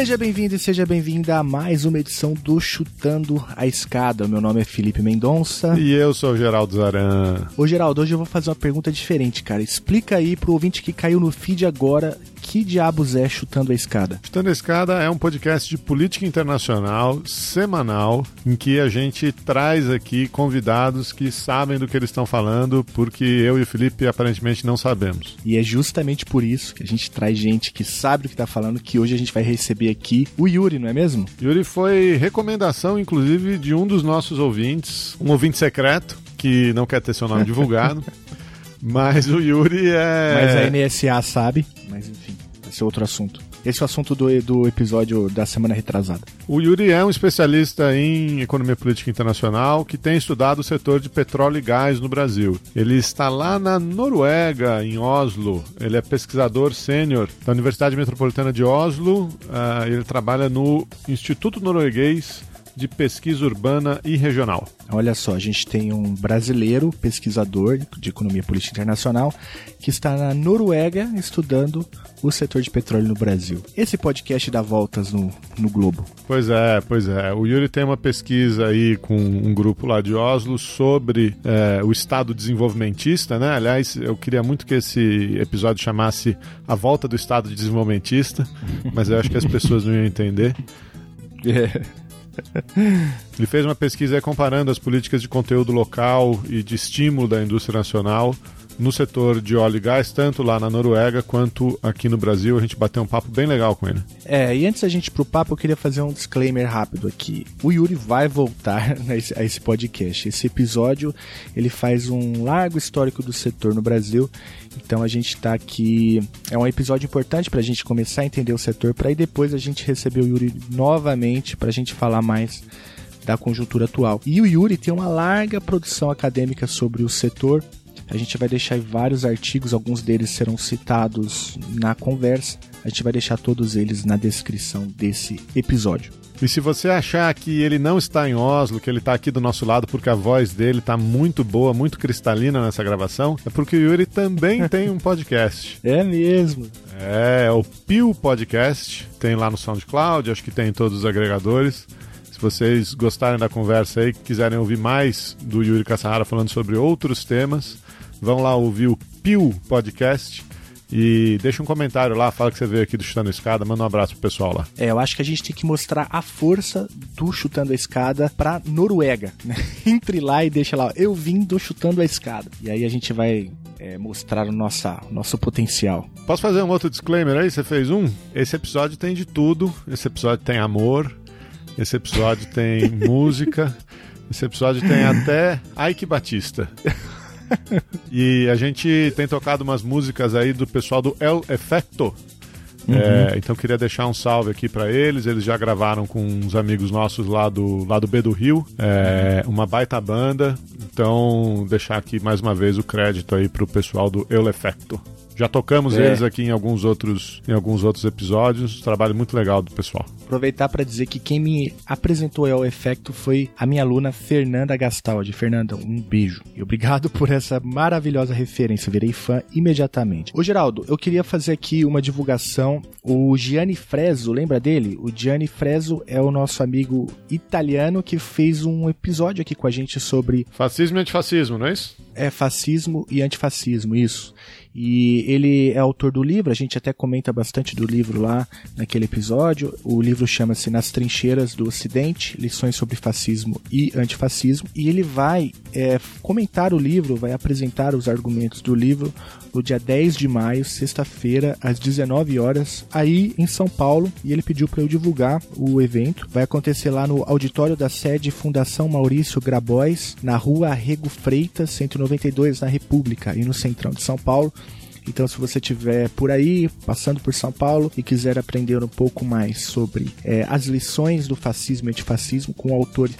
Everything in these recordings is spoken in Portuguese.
Seja bem-vindo e seja bem-vinda a mais uma edição do Chutando a Escada. Meu nome é Felipe Mendonça. E eu sou o Geraldo Zaran. Ô Geraldo, hoje eu vou fazer uma pergunta diferente, cara. Explica aí pro ouvinte que caiu no feed agora que diabos é Chutando a Escada? Chutando a Escada é um podcast de política internacional semanal em que a gente traz aqui convidados que sabem do que eles estão falando, porque eu e o Felipe aparentemente não sabemos. E é justamente por isso que a gente traz gente que sabe do que está falando, que hoje a gente vai receber aqui o Yuri, não é mesmo? Yuri foi recomendação, inclusive, de um dos nossos ouvintes, um ouvinte secreto, que não quer ter seu nome divulgado. Mas o Yuri é. Mas a NSA sabe, mas enfim, esse outro assunto. Esse é o assunto do, do episódio da semana retrasada. O Yuri é um especialista em economia política internacional que tem estudado o setor de petróleo e gás no Brasil. Ele está lá na Noruega, em Oslo. Ele é pesquisador sênior da Universidade Metropolitana de Oslo. Uh, ele trabalha no Instituto Norueguês de pesquisa urbana e regional. Olha só, a gente tem um brasileiro pesquisador de economia política internacional que está na Noruega estudando o setor de petróleo no Brasil. Esse podcast dá voltas no, no globo. Pois é, pois é. O Yuri tem uma pesquisa aí com um grupo lá de Oslo sobre é, o Estado desenvolvimentista, né? Aliás, eu queria muito que esse episódio chamasse A Volta do Estado Desenvolvimentista, mas eu acho que as pessoas não iam entender. É. Ele fez uma pesquisa comparando as políticas de conteúdo local e de estímulo da indústria nacional no setor de óleo e gás, tanto lá na Noruega quanto aqui no Brasil. A gente bateu um papo bem legal com ele. É, e antes da gente ir pro papo, eu queria fazer um disclaimer rápido aqui. O Yuri vai voltar a esse podcast. Esse episódio, ele faz um largo histórico do setor no Brasil. Então a gente está aqui. É um episódio importante para a gente começar a entender o setor, para aí depois a gente receber o Yuri novamente para a gente falar mais da conjuntura atual. E o Yuri tem uma larga produção acadêmica sobre o setor a gente vai deixar vários artigos, alguns deles serão citados na conversa. A gente vai deixar todos eles na descrição desse episódio. E se você achar que ele não está em Oslo, que ele está aqui do nosso lado porque a voz dele está muito boa, muito cristalina nessa gravação, é porque o Yuri também tem um podcast. É mesmo. É, é o Pio Podcast. Tem lá no SoundCloud, acho que tem em todos os agregadores. Se vocês gostarem da conversa aí, quiserem ouvir mais do Yuri Kassahara falando sobre outros temas, Vão lá ouvir o Pio Podcast. E deixa um comentário lá, fala que você veio aqui do Chutando a Escada, manda um abraço pro pessoal lá. É, eu acho que a gente tem que mostrar a força do Chutando a Escada pra Noruega, né? Entre lá e deixa lá, eu vim do Chutando a Escada. E aí a gente vai é, mostrar o nossa, nosso potencial. Posso fazer um outro disclaimer aí? Você fez um? Esse episódio tem de tudo. Esse episódio tem amor. Esse episódio tem música. Esse episódio tem até Ike Batista. e a gente tem tocado umas músicas aí do pessoal do El Efecto. Uhum. É, então queria deixar um salve aqui para eles. Eles já gravaram com uns amigos nossos lá do, lá do B do Rio, é, uma baita banda. Então deixar aqui mais uma vez o crédito aí pro pessoal do El Efecto. Já tocamos é. eles aqui em alguns outros em alguns outros episódios. Trabalho muito legal do pessoal. Aproveitar para dizer que quem me apresentou ao Efecto foi a minha aluna Fernanda Gastaldi. Fernanda, um beijo. E obrigado por essa maravilhosa referência. Virei fã imediatamente. Ô Geraldo, eu queria fazer aqui uma divulgação. O Gianni Freso, lembra dele? O Gianni Freso é o nosso amigo italiano que fez um episódio aqui com a gente sobre fascismo e antifascismo, não é isso? É fascismo e antifascismo, isso. E ele é autor do livro, a gente até comenta bastante do livro lá naquele episódio. O livro chama-se Nas Trincheiras do Ocidente: Lições sobre Fascismo e Antifascismo. E ele vai é, comentar o livro, vai apresentar os argumentos do livro no dia 10 de maio, sexta-feira, às 19 horas, aí em São Paulo. E ele pediu para eu divulgar o evento. Vai acontecer lá no auditório da sede Fundação Maurício Grabois, na rua Arrego Freitas, 192, na República, e no centrão de São Paulo. Então, se você estiver por aí, passando por São Paulo e quiser aprender um pouco mais sobre é, as lições do fascismo e antifascismo com o autor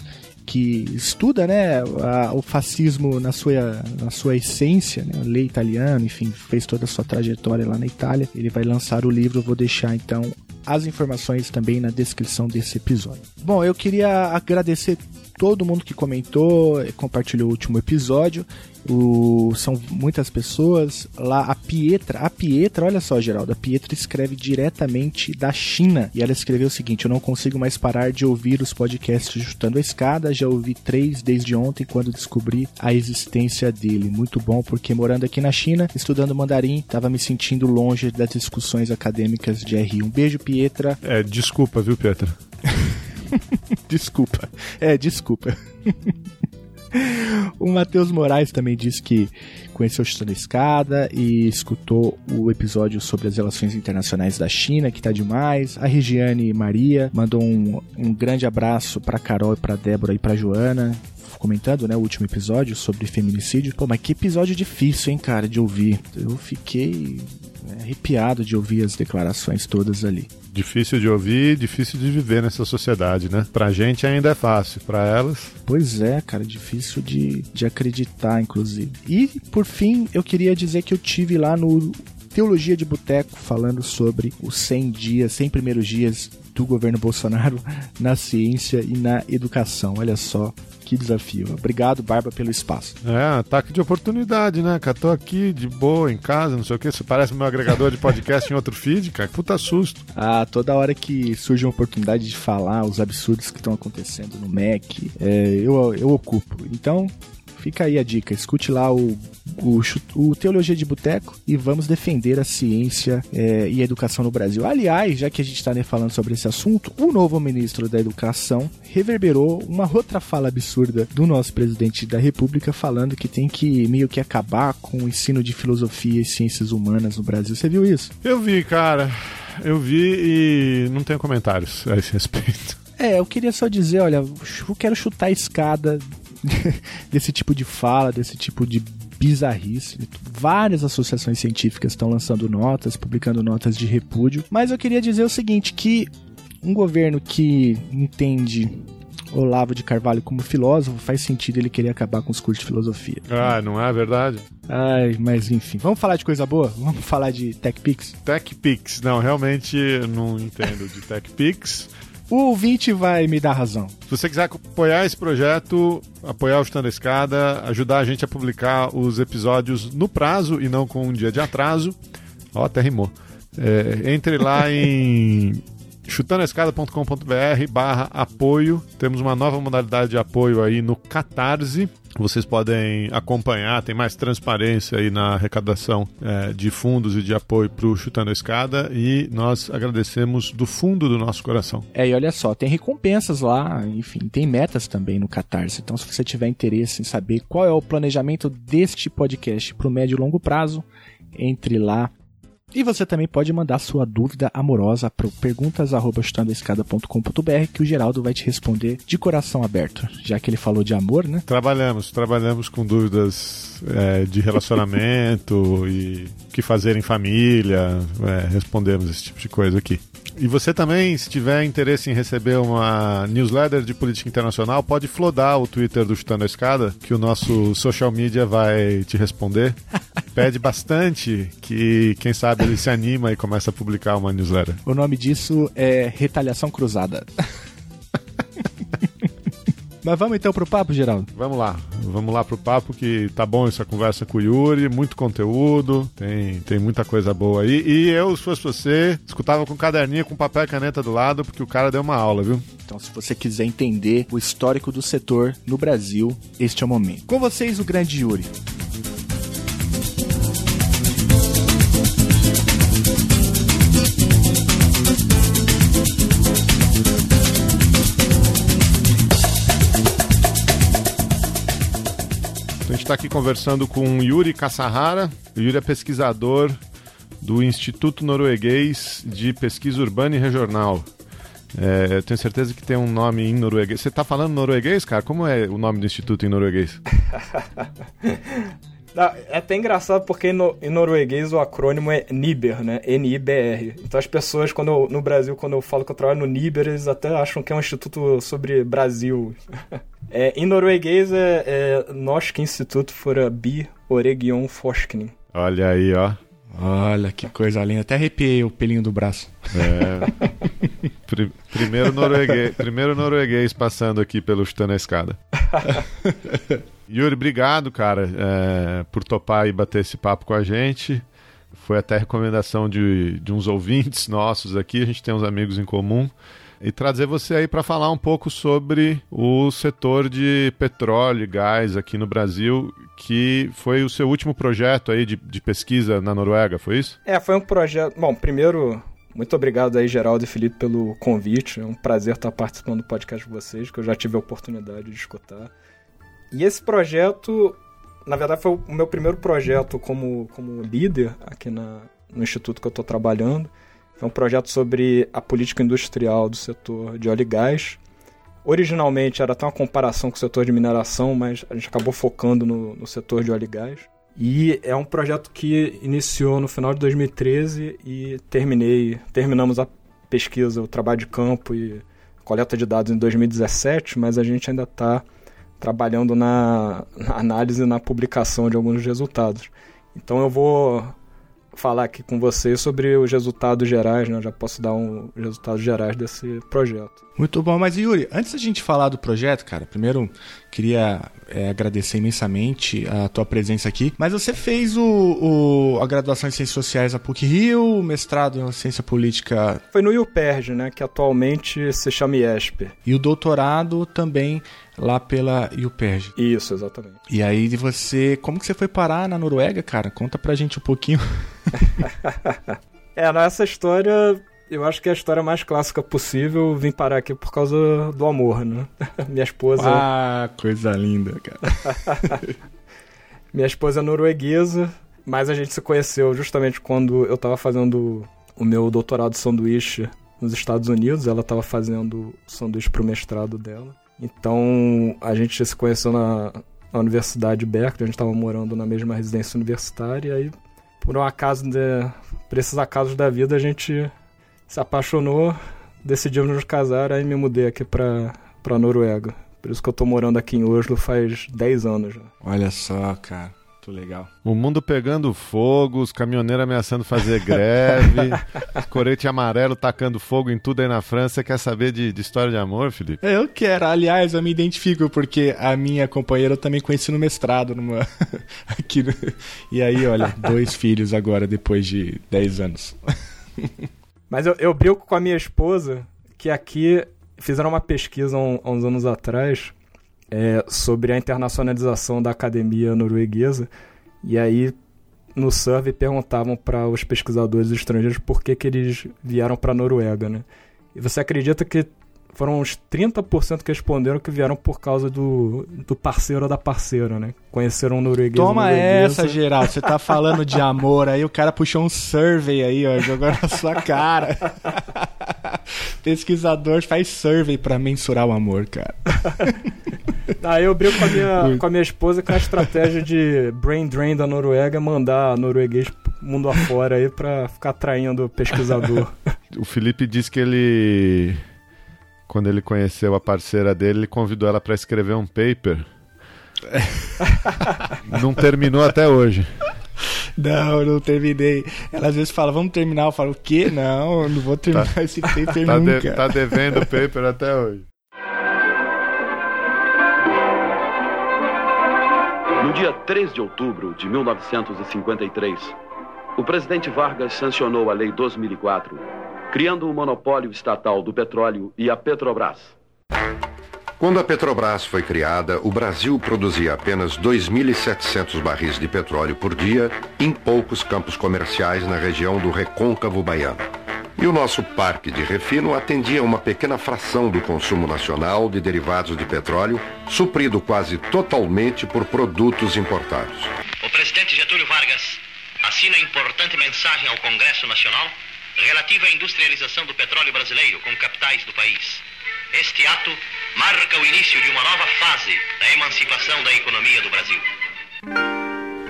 que estuda né, a, o fascismo na sua, na sua essência, né, lei italiano, enfim, fez toda a sua trajetória lá na Itália. Ele vai lançar o livro, vou deixar então as informações também na descrição desse episódio. Bom, eu queria agradecer todo mundo que comentou, compartilhou o último episódio. O, são muitas pessoas. Lá a Pietra, a Pietra, olha só, Geraldo, a Pietra escreve diretamente da China. E ela escreveu o seguinte: Eu não consigo mais parar de ouvir os podcasts chutando a escada. Já ouvi três desde ontem, quando descobri a existência dele. Muito bom, porque morando aqui na China, estudando mandarim, estava me sentindo longe das discussões acadêmicas de R. Um beijo, Pietra. É, desculpa, viu, Pietra? desculpa. É, desculpa. O Matheus Moraes também disse que conheceu Chutando a Escada e escutou o episódio sobre as relações internacionais da China, que tá demais. A Regiane Maria mandou um, um grande abraço pra Carol, pra Débora e pra Joana comentando, né, o último episódio sobre feminicídio. Pô, mas que episódio difícil, hein, cara, de ouvir. Eu fiquei é, arrepiado de ouvir as declarações todas ali. Difícil de ouvir, difícil de viver nessa sociedade, né? Pra gente ainda é fácil, pra elas. Pois é, cara, difícil de, de acreditar, inclusive. E, por fim, eu queria dizer que eu tive lá no Teologia de Boteco falando sobre os 100 dias, 100 primeiros dias do governo Bolsonaro na ciência e na educação. Olha só que desafio. Obrigado, Barba, pelo espaço. É, ataque de oportunidade, né, cara? Tô aqui de boa, em casa, não sei o que. Você parece meu agregador de podcast em outro feed, cara. Puta susto. Ah, toda hora que surge uma oportunidade de falar os absurdos que estão acontecendo no Mac, é, eu, eu ocupo. Então, fica aí a dica. Escute lá o, o, o Teologia de Boteco e vamos defender a ciência é, e a educação no Brasil. Aliás, já que a gente está né, falando sobre esse assunto, o novo ministro da Educação reverberou uma outra fala absurda do nosso presidente da República falando que tem que meio que acabar com o ensino de filosofia e ciências humanas no Brasil. Você viu isso? Eu vi, cara. Eu vi e não tenho comentários a esse respeito. É, eu queria só dizer, olha, eu quero chutar a escada desse tipo de fala, desse tipo de bizarrice. Várias associações científicas estão lançando notas, publicando notas de repúdio. Mas eu queria dizer o seguinte: que um governo que entende Olavo de Carvalho como filósofo, faz sentido ele querer acabar com os cursos de filosofia. Ah, não é verdade? Ai, mas enfim. Vamos falar de coisa boa? Vamos falar de TechPix? TechPix, não, realmente não entendo de TechPix. O ouvinte vai me dar razão. Se você quiser apoiar esse projeto, apoiar o Chutando a Escada, ajudar a gente a publicar os episódios no prazo e não com um dia de atraso, ó, até rimou. É, entre lá em chutandoescada.com.br barra apoio. Temos uma nova modalidade de apoio aí no Catarse. Vocês podem acompanhar, tem mais transparência aí na arrecadação é, de fundos e de apoio para o Chutando a Escada e nós agradecemos do fundo do nosso coração. É, e olha só, tem recompensas lá, enfim, tem metas também no Catarse. Então, se você tiver interesse em saber qual é o planejamento deste podcast para o médio e longo prazo, entre lá e você também pode mandar sua dúvida amorosa para perguntas@chutandoescada.com.br que o Geraldo vai te responder de coração aberto, já que ele falou de amor, né? Trabalhamos, trabalhamos com dúvidas é, de relacionamento e o que fazer em família, é, respondemos esse tipo de coisa aqui. E você também, se tiver interesse em receber uma newsletter de política internacional, pode flodar o Twitter do Chutando a Escada, que o nosso social media vai te responder. Pede bastante que, quem sabe, ele se anima e começa a publicar uma newsletter. O nome disso é Retaliação Cruzada. Mas vamos então pro papo, Geraldo? Vamos lá. Vamos lá pro papo que tá bom essa conversa com o Yuri, muito conteúdo, tem, tem muita coisa boa aí. E eu, se fosse você, escutava com caderninho, com papel e caneta do lado, porque o cara deu uma aula, viu? Então, se você quiser entender o histórico do setor no Brasil, este é o momento. Com vocês, o grande Yuri. Está aqui conversando com Yuri Kassahara. O Yuri é pesquisador do Instituto Norueguês de Pesquisa Urbana e Regional. É, eu tenho certeza que tem um nome em norueguês. Você está falando norueguês, cara? Como é o nome do instituto em norueguês? é até engraçado porque no, em norueguês o acrônimo é NIBER, né? N-I-B-R. Então as pessoas, quando eu, no Brasil, quando eu falo que eu trabalho no NIBER, eles até acham que é um instituto sobre Brasil. é, em norueguês é, é Norsk Institut for a Bi Oregion Forskning. Olha aí, ó. Olha que coisa linda. Até arrepiei o pelinho do braço. É. primeiro, norueguês, primeiro norueguês passando aqui pelo Chutando a Escada. Yuri, obrigado, cara, é, por topar e bater esse papo com a gente. Foi até recomendação de, de uns ouvintes nossos aqui, a gente tem uns amigos em comum. E trazer você aí para falar um pouco sobre o setor de petróleo e gás aqui no Brasil, que foi o seu último projeto aí de, de pesquisa na Noruega, foi isso? É, foi um projeto. Bom, primeiro, muito obrigado aí, Geraldo e Felipe, pelo convite. É um prazer estar participando do podcast de vocês, que eu já tive a oportunidade de escutar. E esse projeto, na verdade, foi o meu primeiro projeto como, como líder aqui na, no instituto que eu estou trabalhando. É um projeto sobre a política industrial do setor de óleo e gás. Originalmente era até uma comparação com o setor de mineração, mas a gente acabou focando no, no setor de óleo e gás. E é um projeto que iniciou no final de 2013 e terminei, terminamos a pesquisa, o trabalho de campo e coleta de dados em 2017, mas a gente ainda está trabalhando na, na análise e na publicação de alguns resultados. Então eu vou falar aqui com vocês sobre os resultados gerais, né? Eu já posso dar um resultados gerais desse projeto. Muito bom, mas Yuri, antes da gente falar do projeto, cara, primeiro queria é, agradecer imensamente a tua presença aqui. Mas você fez o, o, a graduação em Ciências Sociais na PUC Rio, o mestrado em Ciência Política... Foi no IUPERJ, né, que atualmente se chama IESP. E o doutorado também lá pela IUPERJ. Isso, exatamente. E aí você, como que você foi parar na Noruega, cara? Conta pra gente um pouquinho. é, nessa história eu acho que é a história mais clássica possível. Vim parar aqui por causa do amor, né? Minha esposa. Ah, coisa linda, cara. Minha esposa é norueguesa, mas a gente se conheceu justamente quando eu tava fazendo o meu doutorado de sanduíche nos Estados Unidos. Ela tava fazendo sanduíche pro mestrado dela. Então a gente se conheceu na, na Universidade Berkeley, a gente tava morando na mesma residência universitária. E aí, por um acaso, de, por esses acasos da vida, a gente se apaixonou, decidimos nos casar, aí me mudei aqui pra, pra Noruega. Por isso que eu tô morando aqui em Oslo faz 10 anos já. Olha só, cara. Muito legal. O mundo pegando fogo, os caminhoneiros ameaçando fazer greve, corete amarelo tacando fogo em tudo aí na França. Você quer saber de, de, história de amor, Felipe? Eu quero. Aliás, eu me identifico porque a minha companheira eu também conheci no mestrado. Numa... Aqui no... E aí, olha, dois filhos agora, depois de 10 anos. Mas eu, eu brinco com a minha esposa que aqui fizeram uma pesquisa há uns anos atrás é, sobre a internacionalização da academia norueguesa. E aí, no survey, perguntavam para os pesquisadores estrangeiros por que, que eles vieram para a Noruega. Né? E você acredita que foram uns 30% que responderam que vieram por causa do, do parceiro ou da parceira, né? Conheceram um norueguês. Toma essa, geral. Você tá falando de amor aí, o cara puxou um survey aí, ó, jogou na sua cara. Pesquisador faz survey para mensurar o amor, cara. Aí eu brinco com a minha, com a minha esposa que a estratégia de brain drain da Noruega mandar norueguês mundo afora aí pra ficar atraindo pesquisador. O Felipe disse que ele quando ele conheceu a parceira dele, ele convidou ela para escrever um paper. não terminou até hoje. Não, não terminei. Ela às vezes fala, vamos terminar. Eu falo, o quê? Não, não vou terminar tá, esse paper tá nunca. De, tá devendo o paper até hoje. No dia 3 de outubro de 1953, o presidente Vargas sancionou a Lei 2004 criando um monopólio estatal do petróleo e a Petrobras. Quando a Petrobras foi criada, o Brasil produzia apenas 2.700 barris de petróleo por dia em poucos campos comerciais na região do recôncavo baiano. E o nosso parque de refino atendia uma pequena fração do consumo nacional de derivados de petróleo, suprido quase totalmente por produtos importados. O presidente Getúlio Vargas assina importante mensagem ao Congresso Nacional relativa à industrialização do petróleo brasileiro com capitais do país. Este ato marca o início de uma nova fase da emancipação da economia do Brasil.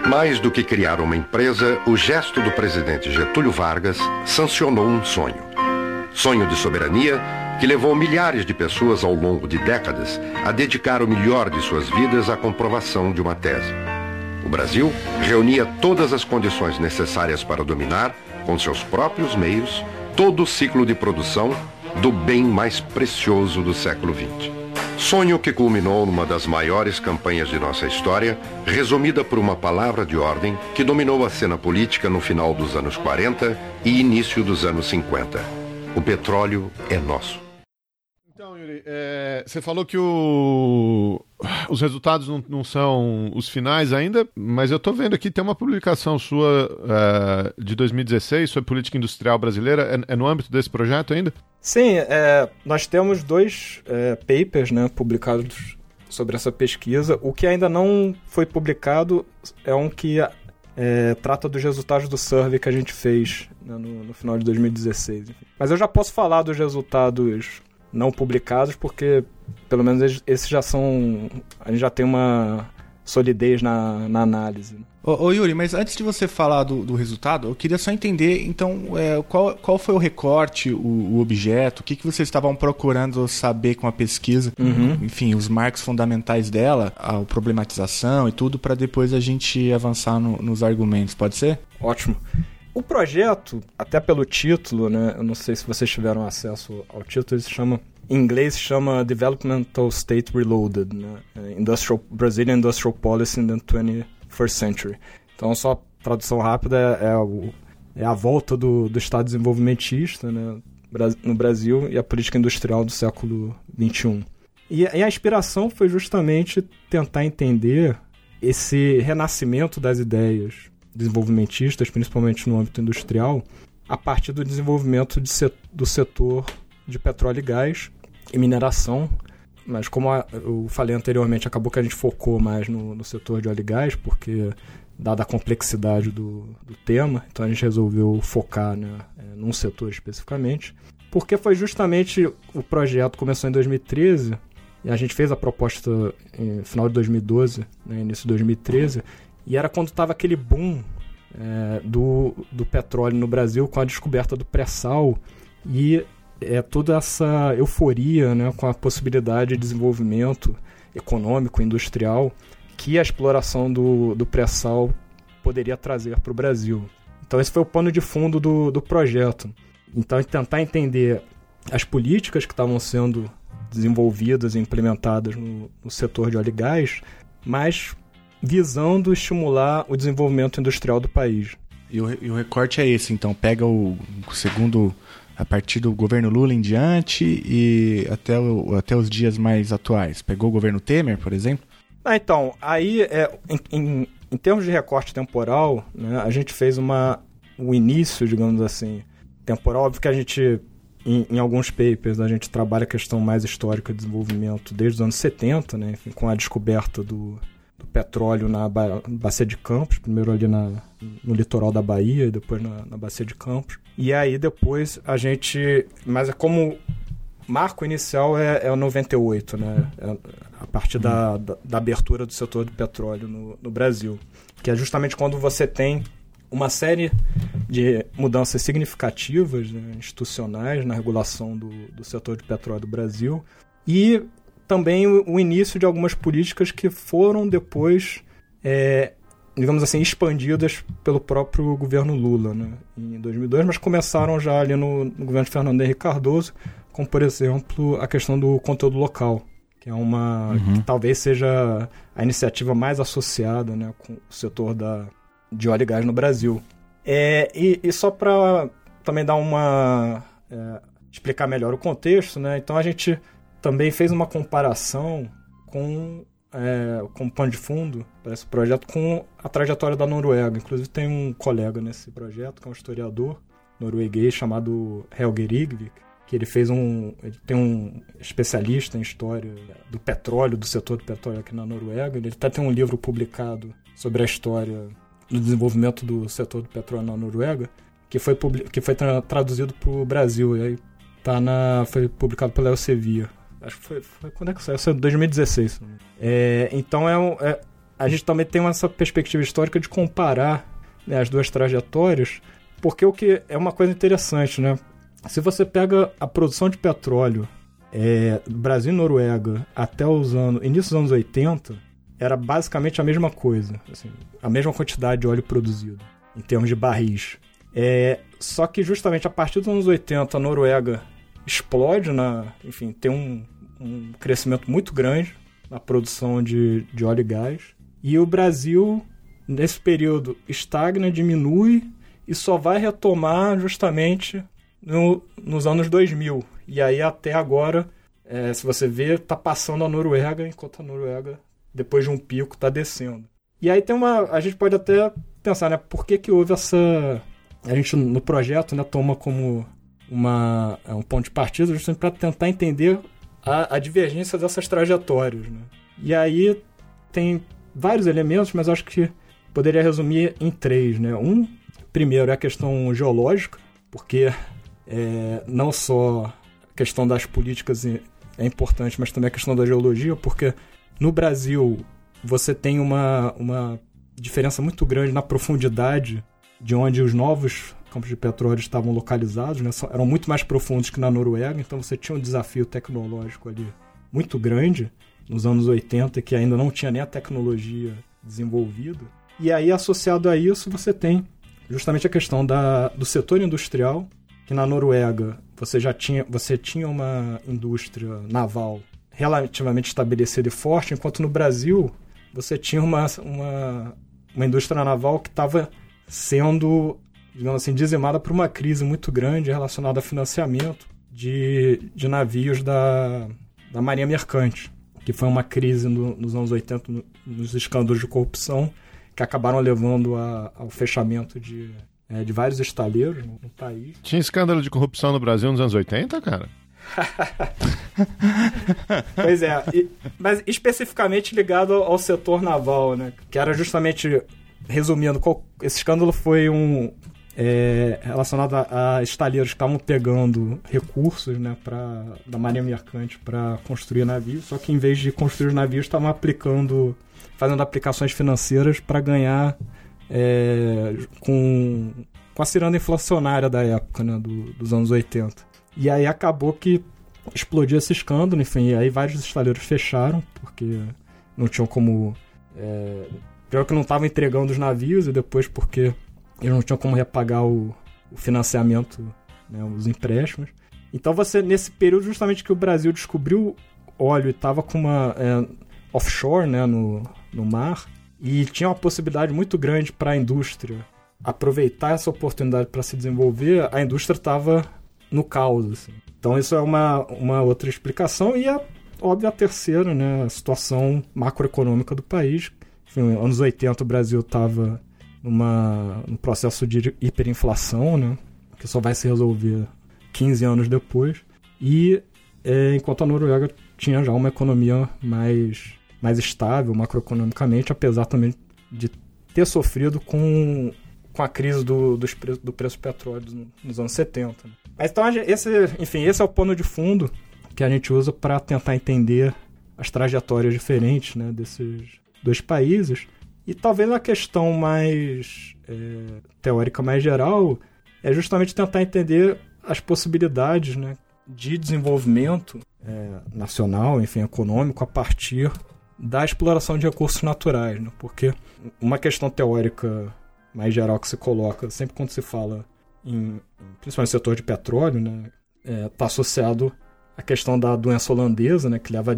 Mais do que criar uma empresa, o gesto do presidente Getúlio Vargas sancionou um sonho. Sonho de soberania que levou milhares de pessoas ao longo de décadas a dedicar o melhor de suas vidas à comprovação de uma tese. Brasil reunia todas as condições necessárias para dominar, com seus próprios meios, todo o ciclo de produção do bem mais precioso do século XX. Sonho que culminou numa das maiores campanhas de nossa história, resumida por uma palavra de ordem que dominou a cena política no final dos anos 40 e início dos anos 50. O petróleo é nosso. É, você falou que o, os resultados não, não, são os finais ainda, mas eu estou vendo aqui, tem uma publicação sua uh, de 2016 sobre política industrial brasileira. É, é, no âmbito desse projeto ainda? Sim, é, nós temos dois é, papers né, publicados sobre essa pesquisa. O que ainda não foi publicado é um que é, trata dos resultados do survey que a gente fez né, no, no, final de 2016. Mas eu já posso falar dos resultados não publicados, porque pelo menos esses já são. A gente já tem uma solidez na, na análise. Ô, ô, Yuri, mas antes de você falar do, do resultado, eu queria só entender, então, é, qual, qual foi o recorte, o, o, objeto, o que, que vocês estavam procurando saber com a pesquisa, uhum. enfim, os marcos fundamentais dela, a problematização e tudo, para depois a gente avançar no, nos argumentos, pode ser? Ótimo. O projeto, até pelo título, né? Eu não sei se vocês tiveram acesso ao título, ele se chama. Em inglês chama Developmental State Reloaded, né? É, Industrial, Brazilian Industrial Policy in the 21st Century. Então, só tradução rápida é, é, o, é a volta do, do Estado desenvolvimentista né? no Brasil e a política industrial do século XXI. E, e a inspiração foi justamente tentar entender esse renascimento das ideias desenvolvimentistas, principalmente no âmbito industrial, a partir do desenvolvimento de set do setor de petróleo e gás e mineração. Mas como a, eu falei anteriormente, acabou que a gente focou mais no, no setor de óleo e gás, porque dada a complexidade do, do tema, então a gente resolveu focar né, é, num setor especificamente, porque foi justamente o projeto começou em 2013 e a gente fez a proposta em final de 2012, né, início de 2013, e era quando estava aquele boom é, do, do petróleo no Brasil com a descoberta do pré-sal e é, toda essa euforia né, com a possibilidade de desenvolvimento econômico, industrial, que a exploração do, do pré-sal poderia trazer para o Brasil. Então, esse foi o pano de fundo do, do projeto. Então, tentar entender as políticas que estavam sendo desenvolvidas e implementadas no, no setor de óleo e gás, mas visando estimular o desenvolvimento industrial do país. E o, e o recorte é esse, então, pega o, o, segundo, a partir do governo Lula em diante e até, o, até os dias mais atuais. Pegou o governo Temer, por exemplo? Ah, então, aí, é, em, em, em termos de recorte temporal, né, a gente fez uma, o início, digamos assim, temporal. Óbvio que a gente, em, em, alguns papers, a gente trabalha a questão mais histórica de desenvolvimento desde os anos 70, né, enfim, com a descoberta do, do petróleo na ba Bacia de Campos, primeiro ali na, no litoral da Bahia e depois na, na Bacia de Campos. E aí depois a gente. Mas é como marco inicial é, é o 98, né? É a partir da, da, da, abertura do setor do petróleo no, no Brasil. Que é justamente quando você tem uma série de mudanças significativas né, institucionais na regulação do, do setor de petróleo do Brasil e também o, o início de algumas políticas que foram depois, é, digamos assim, expandidas pelo próprio governo Lula né, em 2002, mas começaram já ali no, no governo de Fernando Henrique Cardoso, como por exemplo a questão do conteúdo local, que é uma uhum. que talvez seja a iniciativa mais associada né, com o setor da, de óleo e gás no Brasil. É, e, e só para também dar uma é, explicar melhor o contexto, né? Então a gente também fez uma comparação com é, com pano de fundo para esse projeto com a trajetória da Noruega. Inclusive tem um colega nesse projeto que é um historiador norueguês chamado Helge Rigvik, que ele fez um ele tem um especialista em história do petróleo, do setor do petróleo aqui na Noruega. Ele até tem um livro publicado sobre a história do desenvolvimento do setor do petróleo na Noruega, que foi que foi traduzido para o Brasil e aí tá na foi publicado pela Elsevier Acho que foi, foi quando é que saiu? Em 2016. É, então é, é a gente também tem essa perspectiva histórica de comparar né, as duas trajetórias, porque o que é uma coisa interessante, né? Se você pega a produção de petróleo é, Brasil e Noruega até os anos, início dos anos 80, era basicamente a mesma coisa, assim, a mesma quantidade de óleo produzido, em termos de barris. É, só que justamente a partir dos anos 80 a Noruega explode, na, enfim, tem um, um crescimento muito grande na produção de, de óleo e gás. E o Brasil, nesse período, estagna, diminui e só vai retomar justamente no, nos anos 2000. E aí até agora, é, se você vê, tá passando a Noruega, enquanto a Noruega, depois de um pico, tá descendo. E aí tem uma. A gente pode até pensar, né? Por que, que houve essa. A gente no projeto né, toma como uma, é um ponto de partida justamente para tentar entender a, a, divergência dessas trajetórias. Né? E aí tem vários elementos, mas acho que poderia resumir em três. Né? Um, primeiro, é a questão geológica, porque é, não só a questão das políticas é importante, mas também a questão da geologia, porque no Brasil você tem uma, uma diferença muito grande na profundidade de onde os novos campos de petróleo estavam localizados, né? eram muito mais profundos que na Noruega, então você tinha um desafio tecnológico ali muito grande nos anos 80, que ainda não tinha nem a tecnologia desenvolvida. E aí, associado a isso, você tem justamente a questão da, do setor industrial, que na Noruega você já tinha, você tinha uma indústria naval relativamente estabelecida e forte, enquanto no Brasil você tinha uma, uma, uma indústria naval que estava sendo, digamos assim, dizimada por uma crise muito grande relacionada a financiamento de, de navios da, da Marinha Mercante que foi uma crise no, nos anos 80, no, nos escândalos de corrupção, que acabaram levando a, ao fechamento de, é, de vários estaleiros no, no, país. Tinha escândalo de corrupção no Brasil nos anos 80, cara? pois é, e, mas especificamente ligado ao, setor naval, né? Que era justamente, resumindo, qual, esse escândalo foi um, é, relacionado a, estaleiros que estavam pegando recursos né, pra, da marinha mercante para construir navios, só que em vez de construir navios estavam aplicando, fazendo aplicações financeiras para ganhar é, com, com a ciranda inflacionária da época, né, do, dos anos 80. E aí acabou que explodiu esse escândalo, enfim, e aí vários estaleiros fecharam, porque não tinham como... É, pior que não estavam entregando os navios, e depois porque eles não tinham como repagar o, o financiamento, né, os empréstimos. Então você, nesse período justamente que o Brasil descobriu óleo e estava com uma é, offshore né, no, no mar, e tinha uma possibilidade muito grande para a indústria aproveitar essa oportunidade para se desenvolver, a indústria estava no caos. Assim. Então isso é uma, uma outra explicação e é óbvio a terceira, né, a situação macroeconômica do país. Enfim, anos 80 o Brasil estava numa, num processo de hiperinflação, né? Que só vai se resolver 15 anos depois. E é, enquanto a Noruega tinha já uma economia mais, mais estável macroeconomicamente, apesar também de ter sofrido com, com a crise do, dos pre, do preço do petróleo nos anos 70. Né? Mas então, esse, enfim, esse é o pano de fundo que a gente usa para tentar entender as trajetórias diferentes né, desses dois países. E talvez a questão mais é, teórica, mais geral, é justamente tentar entender as possibilidades né, de desenvolvimento é, nacional, enfim, econômico, a partir da exploração de recursos naturais. Né? Porque uma questão teórica mais geral que se coloca sempre quando se fala em, principalmente no setor de petróleo, está né, é, tá associado à questão da doença holandesa, né, que leva a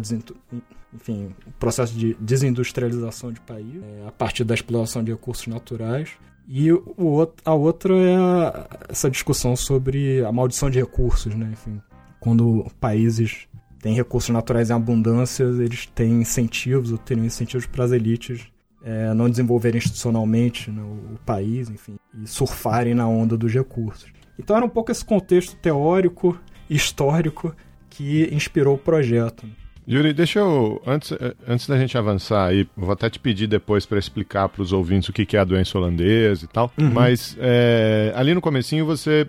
enfim, o processo de desindustrialização de país, é, a partir da exploração de recursos naturais. E o, a outra é a, essa discussão sobre a maldição de recursos, né? Enfim, quando países têm recursos naturais em abundância, eles têm incentivos, ou teriam incentivos para as elites é, não desenvolverem institucionalmente né, o, o país, enfim, e surfarem na onda dos recursos. Então era um pouco esse contexto teórico, histórico, que inspirou o projeto. Yuri, deixa eu. Antes, eh, antes da gente avançar aí, vou até te pedir depois para explicar para os ouvintes o que é a doença holandesa e tal. Uhum. Mas é, ali no comecinho você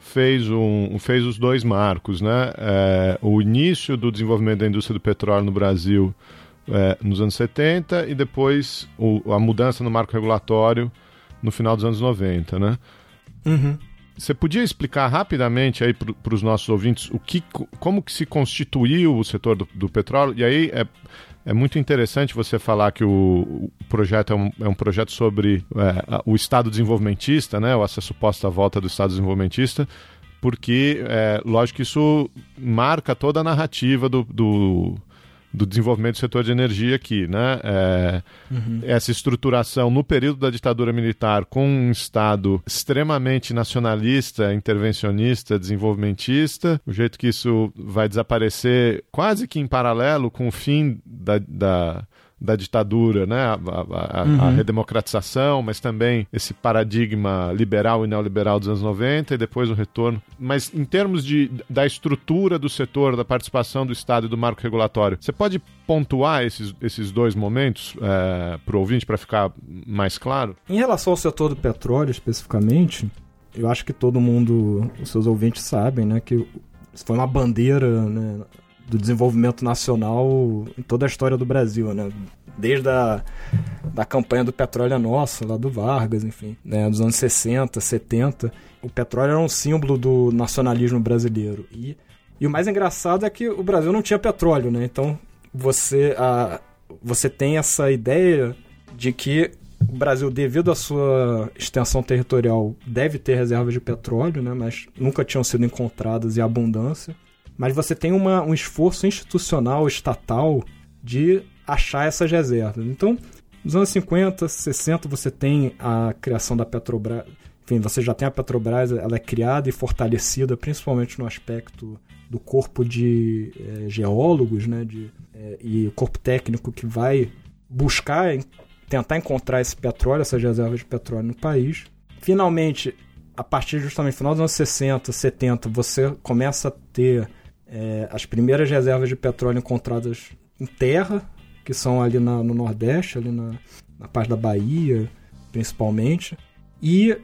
fez, um, fez os dois marcos, né? É, o início do desenvolvimento da indústria do petróleo no Brasil é, nos anos 70 e depois o, a mudança no marco regulatório no final dos anos 90, né? Uhum. Você podia explicar rapidamente aí para os nossos ouvintes o que, como que se constituiu o setor do, do petróleo? E aí é, é muito interessante você falar que o, o projeto é um, é um, projeto sobre é, o Estado desenvolvimentista, né? Ou essa suposta volta do Estado desenvolvimentista, porque, é, lógico que isso marca toda a narrativa do, do do desenvolvimento do setor de energia aqui, né? É, uhum. Essa estruturação no período da ditadura militar com um Estado extremamente nacionalista, intervencionista, desenvolvimentista, o jeito que isso vai desaparecer quase que em paralelo com o fim da, da da ditadura, né? A, a, a, uhum. a, redemocratização, mas também esse paradigma liberal e neoliberal dos anos 90 e depois o retorno. Mas em termos de, da estrutura do setor, da participação do Estado e do marco regulatório, você pode pontuar esses, esses dois momentos é, para o ouvinte para ficar mais claro? Em relação ao setor do petróleo especificamente, eu acho que todo mundo, os seus ouvintes sabem, né, que isso foi uma bandeira né, do desenvolvimento nacional em toda a história do Brasil, né? Desde a da campanha do petróleo é nosso, lá do Vargas, enfim, né? dos anos 60, 70. O petróleo era um símbolo do nacionalismo brasileiro. E, e o mais engraçado é que o Brasil não tinha petróleo, né? Então você, a, você tem essa ideia de que o Brasil, devido à sua extensão territorial, deve ter reservas de petróleo, né? Mas nunca tinham sido encontradas em abundância mas você tem uma, um esforço institucional, estatal, de achar essas reservas. Então, nos anos 50, 60, você tem a criação da Petrobras. Enfim, você já tem a Petrobras, ela é criada e fortalecida, principalmente no aspecto do corpo de é, geólogos, né, de, é, e corpo técnico que vai buscar, tentar encontrar esse petróleo, essas reservas de petróleo no país. Finalmente, a partir justamente do final dos anos 60, 70, você começa a ter é, as primeiras reservas de petróleo encontradas em terra, que são ali na, no Nordeste, ali na, na parte da Bahia, principalmente, e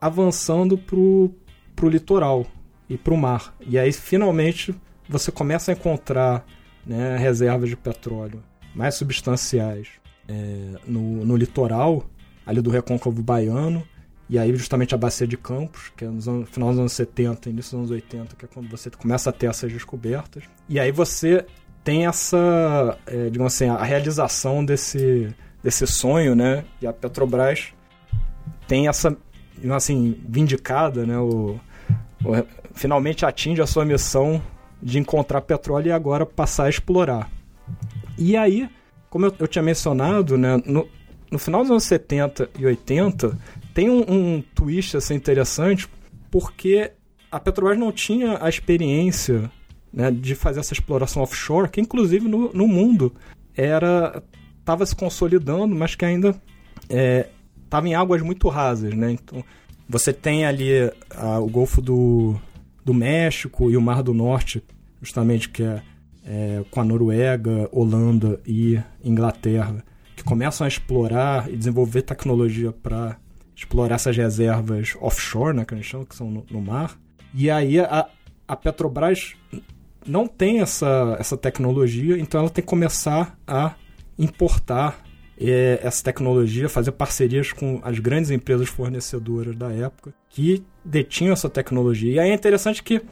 avançando para o litoral e para o mar. E aí, finalmente, você começa a encontrar né, reservas de petróleo mais substanciais é, no, no litoral, ali do recôncavo baiano, e aí, justamente a bacia de Campos, que é no final dos anos 70, início dos anos 80, que é quando você começa a ter essas descobertas. E aí você tem essa, é, digamos assim, a realização desse, desse sonho, né? E a Petrobras tem essa, assim, vindicada, né? O, o, finalmente atinge a sua missão de encontrar petróleo e agora passar a explorar. E aí, como eu, eu tinha mencionado, né? No, no final dos anos 70 e 80, tem um, um twist assim, interessante, porque a Petrobras não tinha a experiência né, de fazer essa exploração offshore, que inclusive no, no mundo era estava se consolidando, mas que ainda estava é, em águas muito rasas. Né? Então, você tem ali a, o Golfo do, do México e o Mar do Norte, justamente que é, é com a Noruega, Holanda e Inglaterra, que começam a explorar e desenvolver tecnologia para explorar essas reservas offshore, né, que a gente chama, que são no, no mar. E aí a, a Petrobras não tem essa, essa tecnologia, então ela tem que começar a importar é, essa tecnologia, fazer parcerias com as grandes empresas fornecedoras da época que detinham essa tecnologia. E aí é interessante que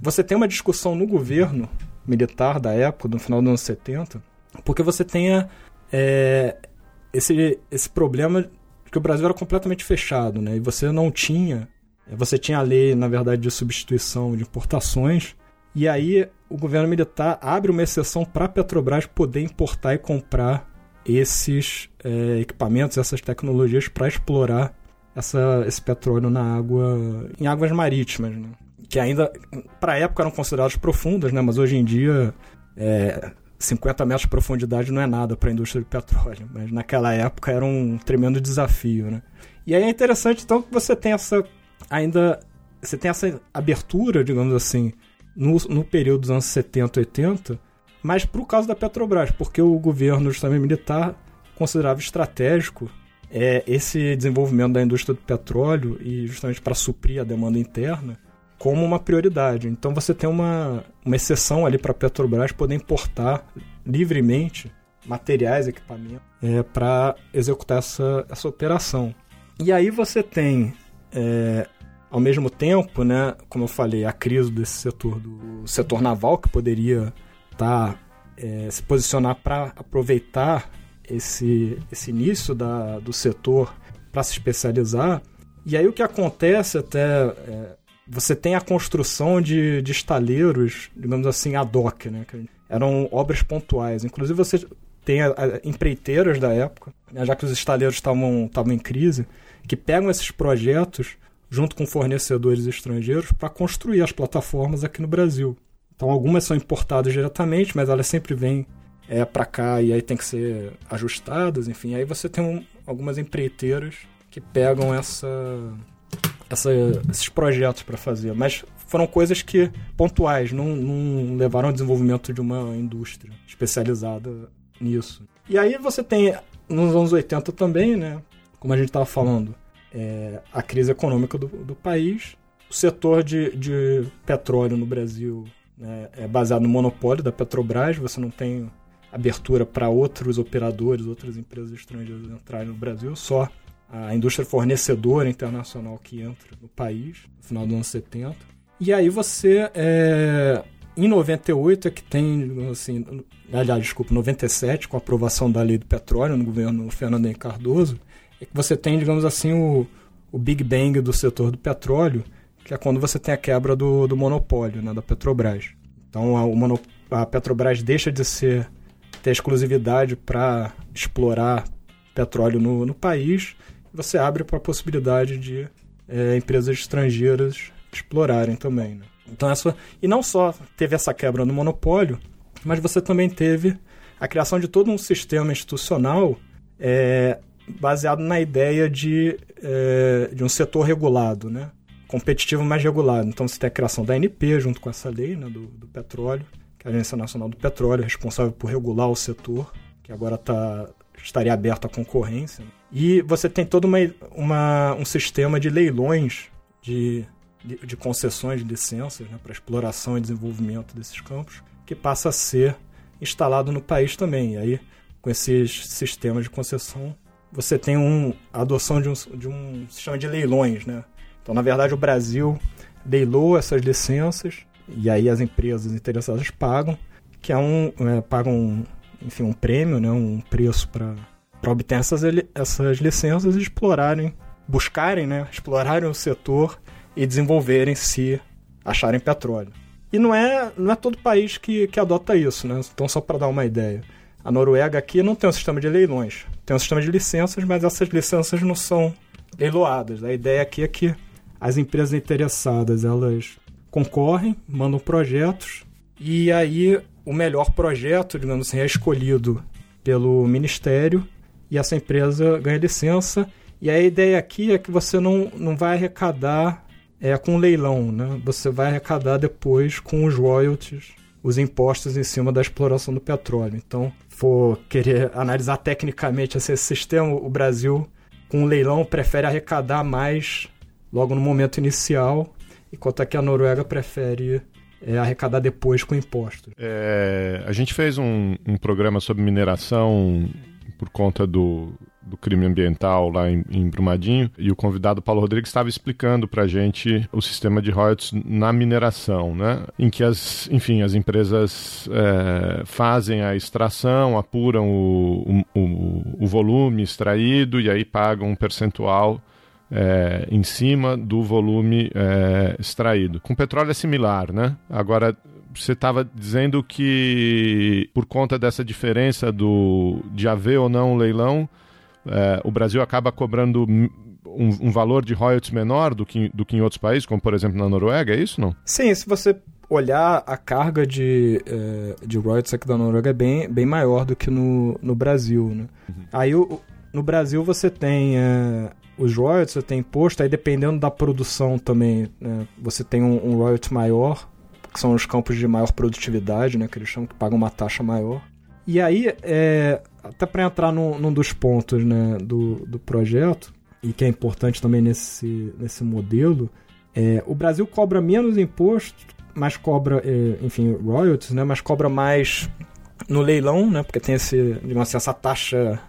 você tem uma discussão no governo militar da época, no final dos anos 70, porque você tem é, esse, esse problema porque o Brasil era completamente fechado, né? E você não tinha. Você tinha a lei, na verdade, de substituição de importações. E aí o governo militar abre uma exceção para a Petrobras poder importar e comprar esses é, equipamentos, essas tecnologias para explorar essa, esse petróleo na água, em águas marítimas, né? que ainda para a época eram consideradas profundas, né? Mas hoje em dia é, 50 metros de profundidade não é nada para a indústria de petróleo, mas naquela época era um tremendo desafio, né? E aí é interessante então que você tem essa ainda você tem essa abertura, digamos assim, no, no período dos anos 70, 80, mas por causa da Petrobras, porque o governo justamente militar considerava estratégico é, esse desenvolvimento da indústria do petróleo e justamente para suprir a demanda interna como uma prioridade. Então você tem uma, uma exceção ali para a Petrobras poder importar livremente materiais, equipamentos, é, para executar essa, essa operação. E aí você tem, é, ao mesmo tempo, né, como eu falei, a crise desse setor, do setor naval, que poderia tá, é, se posicionar para aproveitar esse, esse início da, do setor para se especializar. E aí o que acontece até. É, você tem a construção de, de estaleiros, digamos assim, ad hoc, né? Que eram obras pontuais. Inclusive você tem a, a, empreiteiras da época, né? já que os estaleiros estavam em crise, que pegam esses projetos junto com fornecedores estrangeiros para construir as plataformas aqui no Brasil. Então algumas são importadas diretamente, mas elas sempre vêm é, para cá e aí tem que ser ajustadas, enfim. Aí você tem um, algumas empreiteiras que pegam essa, essa esses projetos para fazer, mas foram coisas que pontuais, não, não levaram ao desenvolvimento de uma indústria especializada nisso. E aí você tem nos anos 80 também, né? Como a gente estava falando, é, a crise econômica do, do país, o setor de, de petróleo no Brasil né, é baseado no monopólio da Petrobras, você não tem abertura para outros operadores, outras empresas estrangeiras entrarem no Brasil, só a indústria fornecedora internacional que entra no país, no final dos anos 70. E aí você, é, em 98 é que tem, assim, aliás, desculpa, 97, com a aprovação da lei do petróleo no governo Fernando Henrique Cardoso, é que você tem, digamos assim, o, o Big Bang do setor do petróleo, que é quando você tem a quebra do, do monopólio, né, da Petrobras. Então a, a Petrobras deixa de ser ter exclusividade para explorar petróleo no, no país, você abre para a possibilidade de é, empresas estrangeiras explorarem também. Né? Então essa e não só teve essa quebra no monopólio, mas você também teve a criação de todo um sistema institucional é, baseado na ideia de, é, de um setor regulado, né? competitivo mais regulado. Então você tem a criação da ANP junto com essa lei né, do, do petróleo, que é a Agência Nacional do Petróleo, responsável por regular o setor, que agora tá, estaria aberto à concorrência. E você tem todo uma, uma, um sistema de leilões de, de, de concessões de licenças né, para exploração e desenvolvimento desses campos, que passa a ser instalado no país também. E aí, com esses sistemas de concessão, você tem um, a adoção de um, de um sistema de leilões. Né? Então, na verdade, o Brasil leilou essas licenças e aí as empresas interessadas pagam, que é um é, pagam enfim um prêmio, né, um preço para para obter essas, essas licenças e explorarem, buscarem, né, explorarem o setor e desenvolverem se acharem petróleo. E não é, não é todo país que, que adota isso, né? Então, só para dar uma ideia. A Noruega aqui não tem um sistema de leilões. Tem um sistema de licenças, mas essas licenças não são leiloadas. A ideia aqui é que as empresas interessadas, elas concorrem, mandam projetos e aí o melhor projeto, digamos assim, é escolhido pelo ministério e essa empresa ganha licença. E a ideia aqui é que você não, não vai arrecadar é, com leilão, né? Você vai arrecadar depois com os royalties, os impostos em cima da exploração do petróleo. Então, for querer analisar tecnicamente esse sistema, o Brasil, com o leilão, prefere arrecadar mais logo no momento inicial enquanto aqui a Noruega prefere é, arrecadar depois com impostos. É, a gente fez um, um, programa sobre mineração por conta do, do crime ambiental lá em, em, Brumadinho e o convidado Paulo Rodrigues estava explicando para a gente o sistema de royalties na mineração, né? Em que as, enfim, as empresas é, fazem a extração, apuram o, o, o volume extraído e aí pagam um percentual é, em cima do volume é, extraído. Com petróleo é similar, né? Agora, você estava dizendo que por conta dessa diferença do, de haver ou não um leilão, é, o Brasil acaba cobrando um, um, valor de royalties menor do que, do que em outros países, como por exemplo na Noruega, é isso não? Sim, se você olhar a carga de, é, de royalties aqui da Noruega é bem, bem maior do que no, no Brasil, né? Uhum. Aí o, no Brasil você tem é, os royalties, você tem imposto, aí dependendo da produção também, né, você tem um, um royalty maior, que são os campos de maior produtividade, né, que eles chamam, que pagam uma taxa maior. E aí, é, até para entrar num, num, dos pontos né, do, do projeto, e que é importante também nesse, nesse modelo, é, o Brasil cobra menos imposto, mas cobra, é, enfim, royalties, né, mas cobra mais no leilão, né? Porque tem esse, digamos assim, essa taxa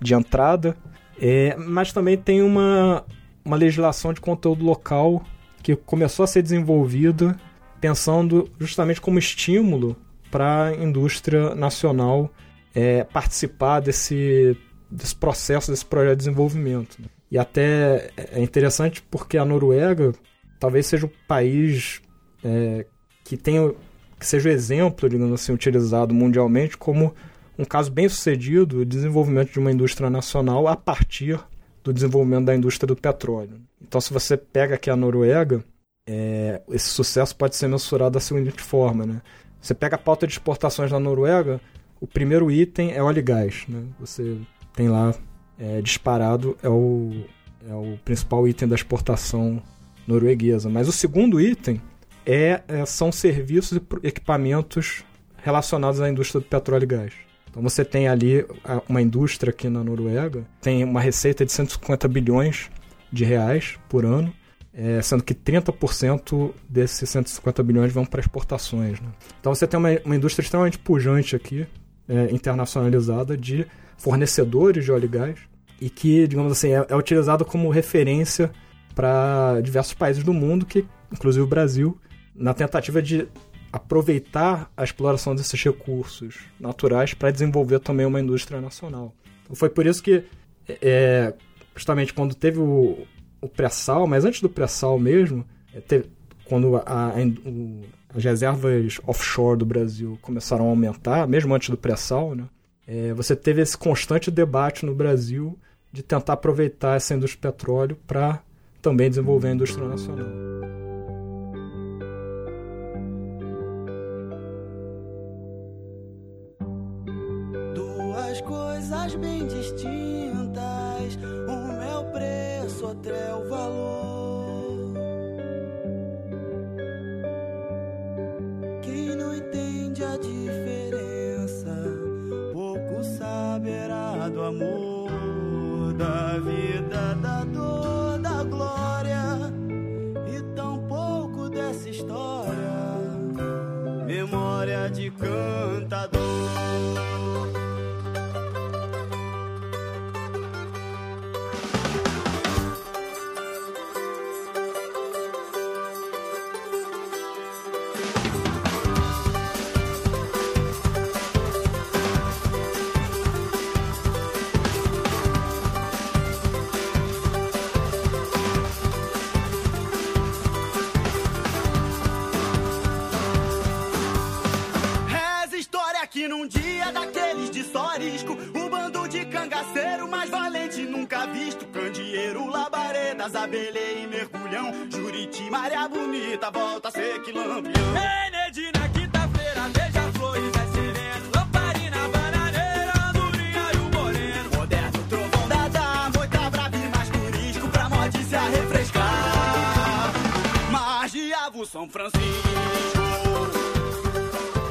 de entrada. É, mas também tem uma, uma legislação de conteúdo local que começou a ser desenvolvida pensando justamente como estímulo para a indústria nacional é, participar desse, desse processo, desse projeto de desenvolvimento. E até é interessante porque a Noruega talvez seja o país é, que tenha que seja o exemplo, digamos assim, utilizado mundialmente como um caso bem sucedido de desenvolvimento de uma indústria nacional a partir do desenvolvimento da indústria do petróleo. Então, se você pega aqui a Noruega, é, esse sucesso pode ser mensurado da seguinte forma, né? Você pega a pauta de exportações na Noruega, o primeiro item é óleo e gás, né? Você tem lá é, disparado, é o, é o principal item da exportação norueguesa. Mas o segundo item é, é, são serviços e equipamentos relacionados à indústria do petróleo e gás. Então você tem ali uma indústria aqui na Noruega, tem uma receita de 150 bilhões de reais por ano, é, sendo que 30% desses 150 bilhões vão para exportações. Né? Então você tem uma, uma, indústria extremamente pujante aqui, é, internacionalizada, de fornecedores de óleo e gás, e que, digamos assim, é, é utilizado como referência para diversos países do mundo, que inclusive o Brasil, na tentativa de aproveitar a exploração desses recursos naturais para desenvolver também uma indústria nacional. Então foi por isso que, é, justamente quando teve o, o pré-sal, mas antes do pré-sal mesmo, é, quando a, a, o, as reservas offshore do Brasil começaram a aumentar, mesmo antes do pré-sal, né, é, você teve esse constante debate no Brasil de tentar aproveitar essa indústria petróleo para também desenvolver a indústria nacional. coisas bem distintas. É o valor. Quem não entende a diferença, pouco saberá do amor, da vida, da dor, da glória. E tão pouco dessa história, memória de cantador. Minas, Abelê e Mergulhão. Juriti, Maria Bonita, volta a ser quilampião. Enedi na quinta-feira, beija-flores, é sereno. Lamparina, bananeira, andorinha e o moreno. Moderno, trovão, dada, moita brava e mais turístico pra morte se refrescar. Margiavo, São Francisco.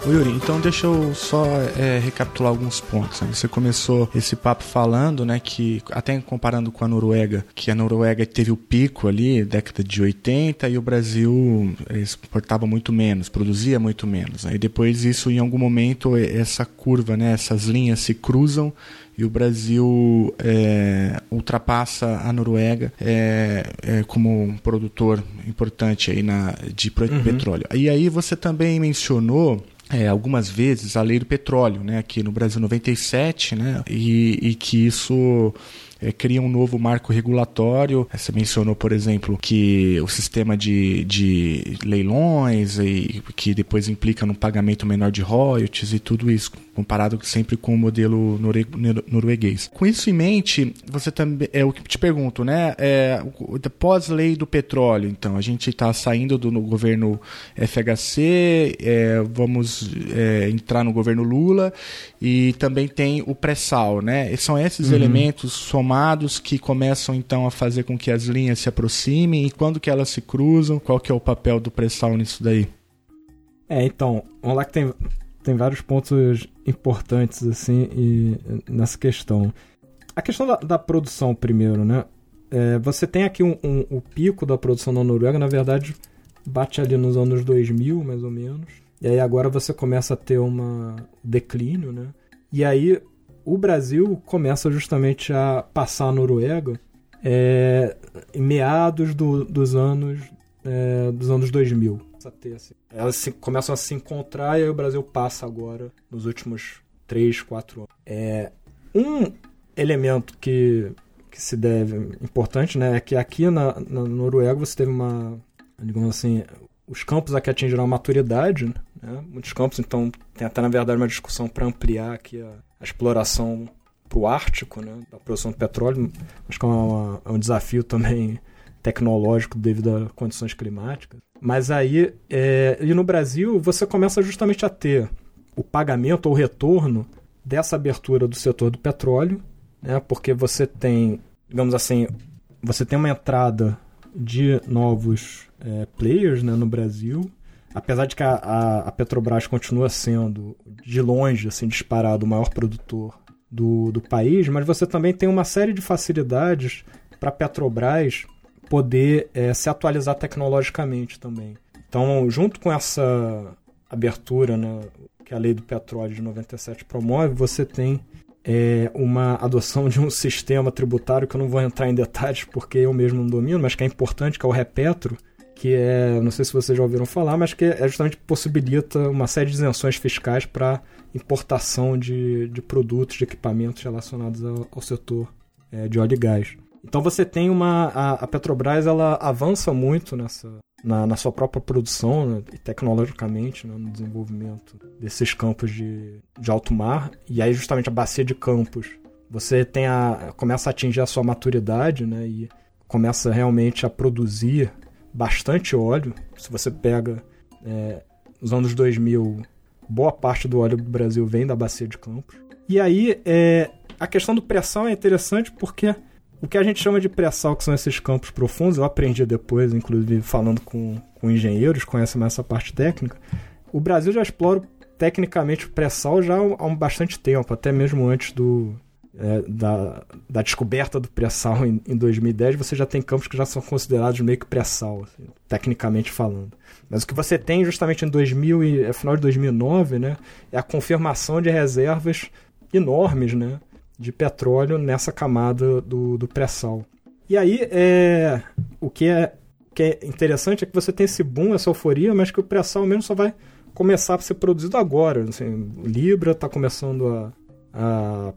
Ô Yuri, então deixa eu só é, recapitular alguns pontos. Né? Você começou esse papo falando, né, que até comparando com a Noruega, que a Noruega teve o pico ali, década de 80, e o Brasil exportava muito menos, produzia muito menos. Né? E depois isso, em algum momento, essa curva, né, essas linhas se cruzam e o Brasil é, ultrapassa a Noruega é, é, como um produtor importante aí na, de uhum. petróleo. E aí você também mencionou é, algumas vezes a lei do petróleo, né, aqui no Brasil 97, né, e, e que isso é, cria um novo marco regulatório. Você mencionou, por exemplo, que o sistema de, de leilões e que depois implica no pagamento menor de royalties e tudo isso, comparado sempre com o modelo norueguês. Com isso em mente, você também é o que te pergunto, né? É, pós-lei do petróleo, então a gente está saindo do governo FHC, é, vamos é, entrar no governo Lula e também tem o pré-sal, né? E são esses uhum. elementos somados que começam então a fazer com que as linhas se aproximem e quando que elas se cruzam, qual que é o papel do pré-sal nisso daí? É, então, vamos lá que tem, tem vários pontos importantes assim e, nessa questão. A questão da, da produção primeiro, né? É, você tem aqui um, um, o pico da produção na Noruega, na verdade, bate ali nos anos 2000, mais ou menos. E aí agora você começa a ter uma declínio, né? E aí o Brasil começa justamente a passar a Noruega é, em meados do, dos anos é, dos anos 2000. Assim. Elas se, começam a se encontrar e aí o Brasil passa agora nos últimos 3, 4 anos. É, um elemento que, que se deve importante né, é que aqui na, na Noruega você teve uma, digamos assim, os campos aqui atingiram a maturidade, né? muitos campos, então tem até na verdade uma discussão para ampliar aqui a, a exploração para o Ártico, né, da produção de petróleo. Acho que é, uma, é um desafio também tecnológico devido a condições climáticas. Mas aí, é, e no Brasil, você começa justamente a ter o pagamento ou retorno dessa abertura do setor do petróleo, né, porque você tem, digamos assim, você tem uma entrada de novos é, players né, no Brasil, apesar de que a, a, a, Petrobras continua sendo, de longe, assim, disparado, o maior produtor do, do país, mas você também tem uma série de facilidades para a Petrobras poder é, se atualizar tecnologicamente também. Então, junto com essa abertura né, que a lei do petróleo de 97 promove, você tem é, uma adoção de um sistema tributário que eu não vou entrar em detalhes porque eu mesmo não domino, mas que é importante, que é o Repetro, que é, não sei se vocês já ouviram falar, mas que é justamente possibilita uma série de isenções fiscais para importação de, de produtos, de equipamentos relacionados ao, ao setor é, de óleo e gás. Então você tem uma. A, a Petrobras ela avança muito nessa, na, na sua própria produção né, tecnologicamente né, no desenvolvimento desses campos de, de alto mar. E aí, justamente, a bacia de campos você tem a, começa a atingir a sua maturidade né, e começa realmente a produzir bastante óleo. Se você pega é, nos anos 2000, boa parte do óleo do Brasil vem da bacia de Campos. E aí, é, a questão do pré-sal é interessante porque o que a gente chama de pré-sal, que são esses campos profundos, eu aprendi depois, inclusive falando com, com engenheiros, conhecem mais essa parte técnica. O Brasil já explora tecnicamente o pré-sal já há um bastante tempo, até mesmo antes do, é, da, da descoberta do pré-sal em, em 2010, você já tem campos que já são considerados meio que pré-sal, assim, tecnicamente falando. Mas o que você tem justamente em 2000 e é, final de 2009, né, é a confirmação de reservas enormes, né, de petróleo nessa camada do, do pré-sal. E aí, é, o que é, que é interessante é que você tem esse boom, essa euforia, mas que o pré-sal mesmo só vai começar a ser produzido agora. Assim, Libra está começando a, a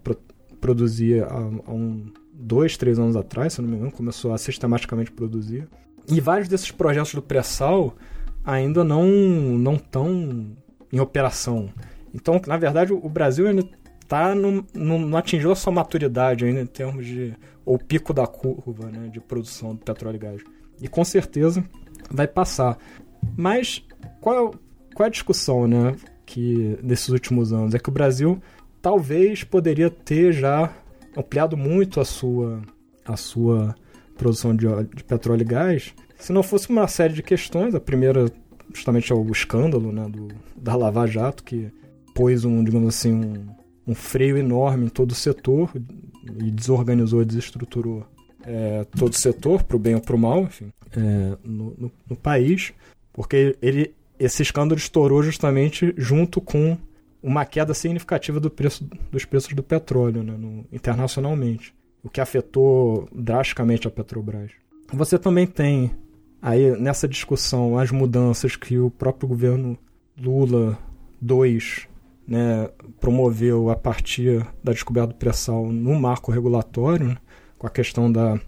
produzia há, há um, dois, três anos atrás, se não me engano, começou a sistematicamente produzir. E vários desses projetos do pré-sal ainda não não estão em operação. Então, na verdade, o Brasil ainda tá no, no, não atingiu a sua maturidade ainda em termos de ou pico da curva né, de produção do petróleo e gás. E com certeza vai passar. Mas qual, qual é a discussão né, que nesses últimos anos? É que o Brasil talvez poderia ter já ampliado muito a sua, a sua produção de, de petróleo e gás, se não fosse uma série de questões. A primeira, justamente, é o escândalo né, do, da Lava Jato, que pôs um, digamos assim, um, um freio enorme em todo o setor e desorganizou e desestruturou é, todo o setor, para o bem ou para o mal, enfim, é, no, no, no, país, porque ele, esse escândalo estourou justamente junto com uma queda significativa do preço, dos preços do petróleo né, no, internacionalmente, o que afetou drasticamente a Petrobras. Você também tem aí nessa discussão as mudanças que o próprio governo Lula II né, promoveu a partir da descoberta do pré-sal no marco regulatório, né, com a questão da,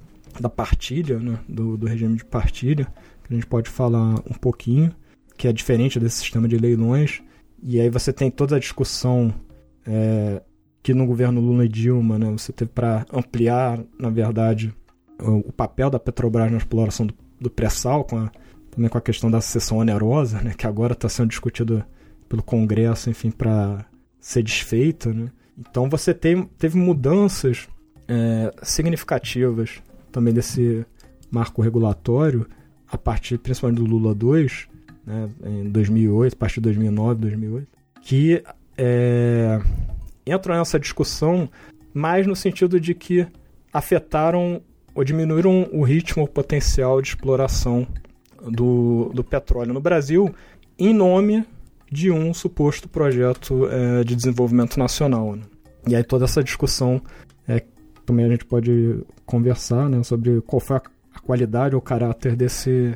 da partilha, né, do, do regime de partilha, que a gente pode falar um pouquinho, que é diferente desse sistema de leilões, e aí você tem toda a discussão é, que no governo Lula e Dilma, né, você teve para ampliar, na verdade, o, o, papel da Petrobras na exploração do, do pré-sal, com também com a questão da sessão onerosa, né, que agora está sendo discutida pelo Congresso, enfim, para ser desfeita. Né? Então você tem, teve mudanças é, significativas também desse marco regulatório, a partir principalmente do Lula 2, né, em 2008, a partir de 2009, 2008, que é, entram nessa discussão mais no sentido de que afetaram ou diminuíram o ritmo, potencial de exploração do, do petróleo no Brasil, em nome de um suposto projeto é, de desenvolvimento nacional. Né? E aí toda essa discussão é, também a gente pode conversar né, sobre qual foi a, qualidade ou caráter desse,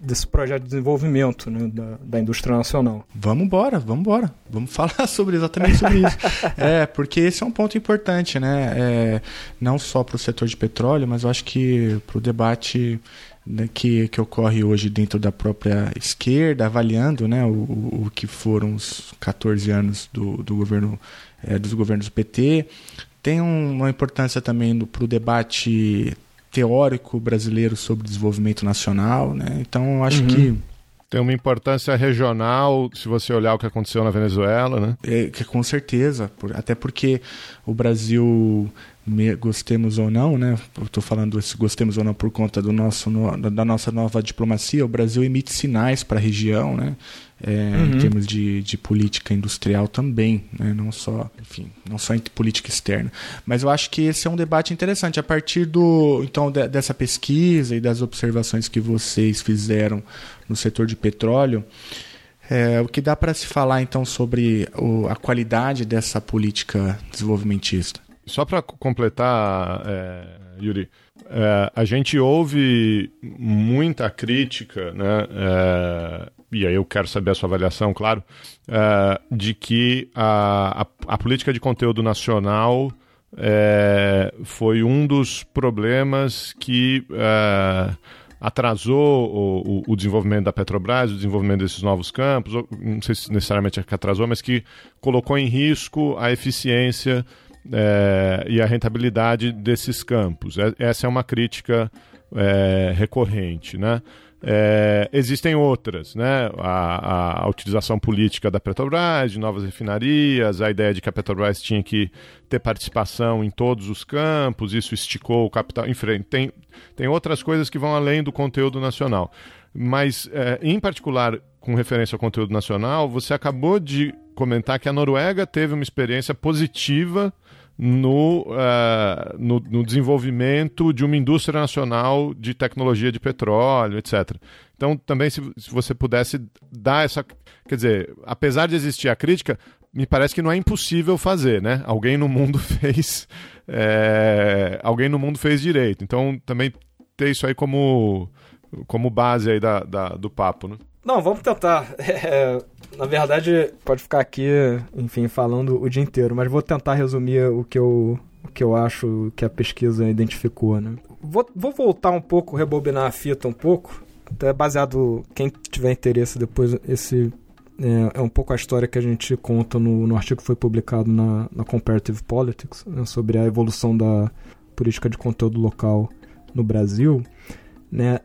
desse projeto de desenvolvimento né, da, da indústria nacional. Vamos embora, vamos embora. Vamos falar sobre exatamente sobre isso. é, porque esse é um ponto importante, né? É, não só para o setor de petróleo, mas eu acho que para o debate que, que ocorre hoje dentro da própria esquerda, avaliando né, o, o que foram os 14 anos do, do governo, é, dos governos do PT. Tem um, uma importância também para o debate teórico brasileiro sobre desenvolvimento nacional, né? Então acho uhum. que tem uma importância regional, se você olhar o que aconteceu na Venezuela, né? É, que com certeza, por, até porque o Brasil, gostemos ou não, né? Estou falando se gostemos ou não por conta do nosso, no, da nossa nova diplomacia, o Brasil emite sinais para a região, né? É, uhum. Em termos de, de política industrial também, né? não só, enfim, não só em política externa. Mas eu acho que esse é um debate interessante a partir do, então, de, dessa pesquisa e das observações que vocês fizeram no setor de petróleo. É, o que dá para se falar então sobre o, a qualidade dessa política desenvolvimentista? Só para completar, é, Yuri, é, a gente ouve muita crítica, né? É, e aí eu quero saber a sua avaliação, claro, é, de que a, a, a, política de conteúdo nacional é, foi um dos problemas que atrasou o, o, o, desenvolvimento da Petrobras, o desenvolvimento desses novos campos, não sei se necessariamente é que atrasou, mas que colocou em risco a eficiência é, e a rentabilidade desses campos. É, essa é uma crítica é, recorrente, né? É, existem outras, né? A, a, a, utilização política da Petrobras, de novas refinarias, a ideia de que a Petrobras tinha que ter participação em todos os campos, isso esticou o capital. Enfim, tem, tem outras coisas que vão além do conteúdo nacional. Mas, é, em particular, com referência ao conteúdo nacional, você acabou de comentar que a Noruega teve uma experiência positiva no, uh, no, no, desenvolvimento de uma indústria nacional de tecnologia de petróleo, etc. Então, também, se, se, você pudesse dar essa. Quer dizer, apesar de existir a crítica, me parece que não é impossível fazer, né? Alguém no mundo fez. É, alguém no mundo fez direito. Então, também ter isso aí como, como base aí da, da do papo, né? Não, vamos tentar. É, na verdade, pode ficar aqui, enfim, falando o dia inteiro, mas vou tentar resumir o que eu, o que eu acho que a pesquisa identificou, né? Vou, vou voltar um pouco, rebobinar a fita um pouco, até baseado, quem tiver interesse depois, esse é, é, um pouco a história que a gente conta no, no artigo que foi publicado na, na Comparative Politics, né, sobre a evolução da política de conteúdo local no Brasil. Né?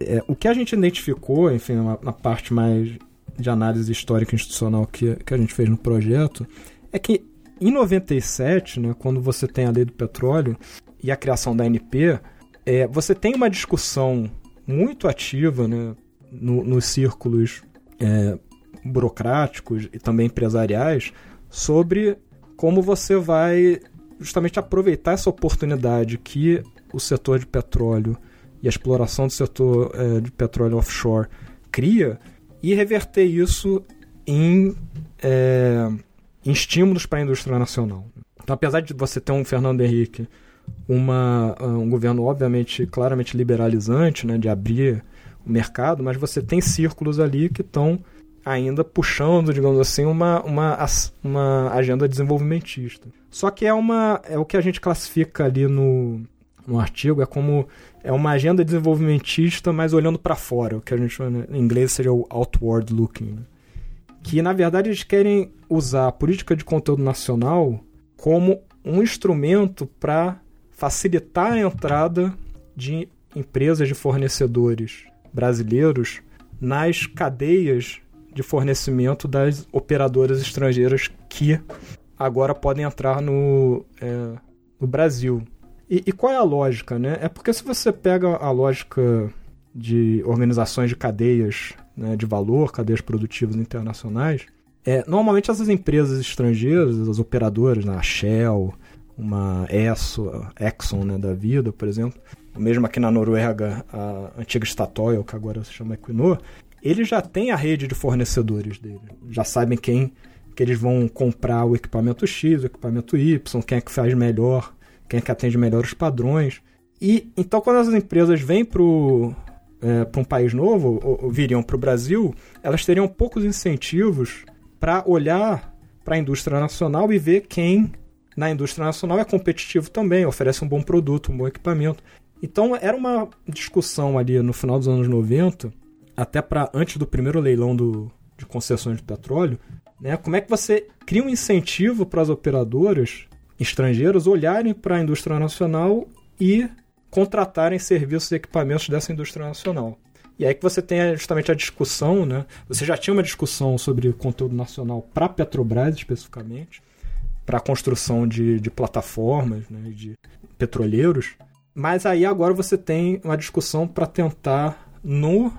É, o que a gente identificou, enfim, na, na parte mais de análise histórica institucional que, que a gente fez no projeto, é que em 97, né, quando você tem a lei do petróleo e a criação da ANP, é, você tem uma discussão muito ativa né, no, nos círculos é, burocráticos e também empresariais sobre como você vai justamente aproveitar essa oportunidade que o setor de petróleo e a exploração do setor é, de petróleo offshore cria e reverter isso em, é, em estímulos para a indústria nacional. Então, apesar de você ter um Fernando Henrique, uma, um governo obviamente claramente liberalizante, né, de abrir o mercado, mas você tem círculos ali que estão ainda puxando, digamos assim, uma, uma, uma agenda desenvolvimentista. Só que é, uma, é o que a gente classifica ali no, no artigo, é como é uma agenda desenvolvimentista, mas olhando para fora, o que a gente chama em inglês seria o outward looking. Né? Que na verdade eles querem usar a política de conteúdo nacional como um instrumento para facilitar a entrada de empresas de fornecedores brasileiros nas cadeias de fornecimento das operadoras estrangeiras que agora podem entrar no, é, no Brasil. E, e, qual é a lógica, né? É porque se você pega a lógica de organizações de cadeias né, de valor, cadeias produtivas internacionais, é, normalmente essas empresas estrangeiras, as operadoras, né, a Shell, uma ESSO, Exxon né, da vida, por exemplo, mesmo aqui na Noruega, a antiga Statoil, que agora se chama Equinor, eles já têm a rede de fornecedores dele. Já sabem quem que eles vão comprar o equipamento X, o equipamento Y, quem é que faz melhor, quem é que atende melhor os padrões. E então quando as empresas vêm para é, um país novo, ou, ou viriam para o Brasil, elas teriam poucos incentivos para olhar para a indústria nacional e ver quem na indústria nacional é competitivo também, oferece um bom produto, um bom equipamento. Então era uma discussão ali no final dos anos 90, até para antes do primeiro leilão do, de concessões de petróleo, né? Como é que você cria um incentivo para as operadoras estrangeiras olharem para a indústria nacional e contratarem serviços e equipamentos dessa indústria nacional? E aí que você tem justamente a discussão, né? Você já tinha uma discussão sobre conteúdo nacional para Petrobras especificamente, para a construção de, de plataformas, né, de petroleiros. Mas aí agora você tem uma discussão para tentar no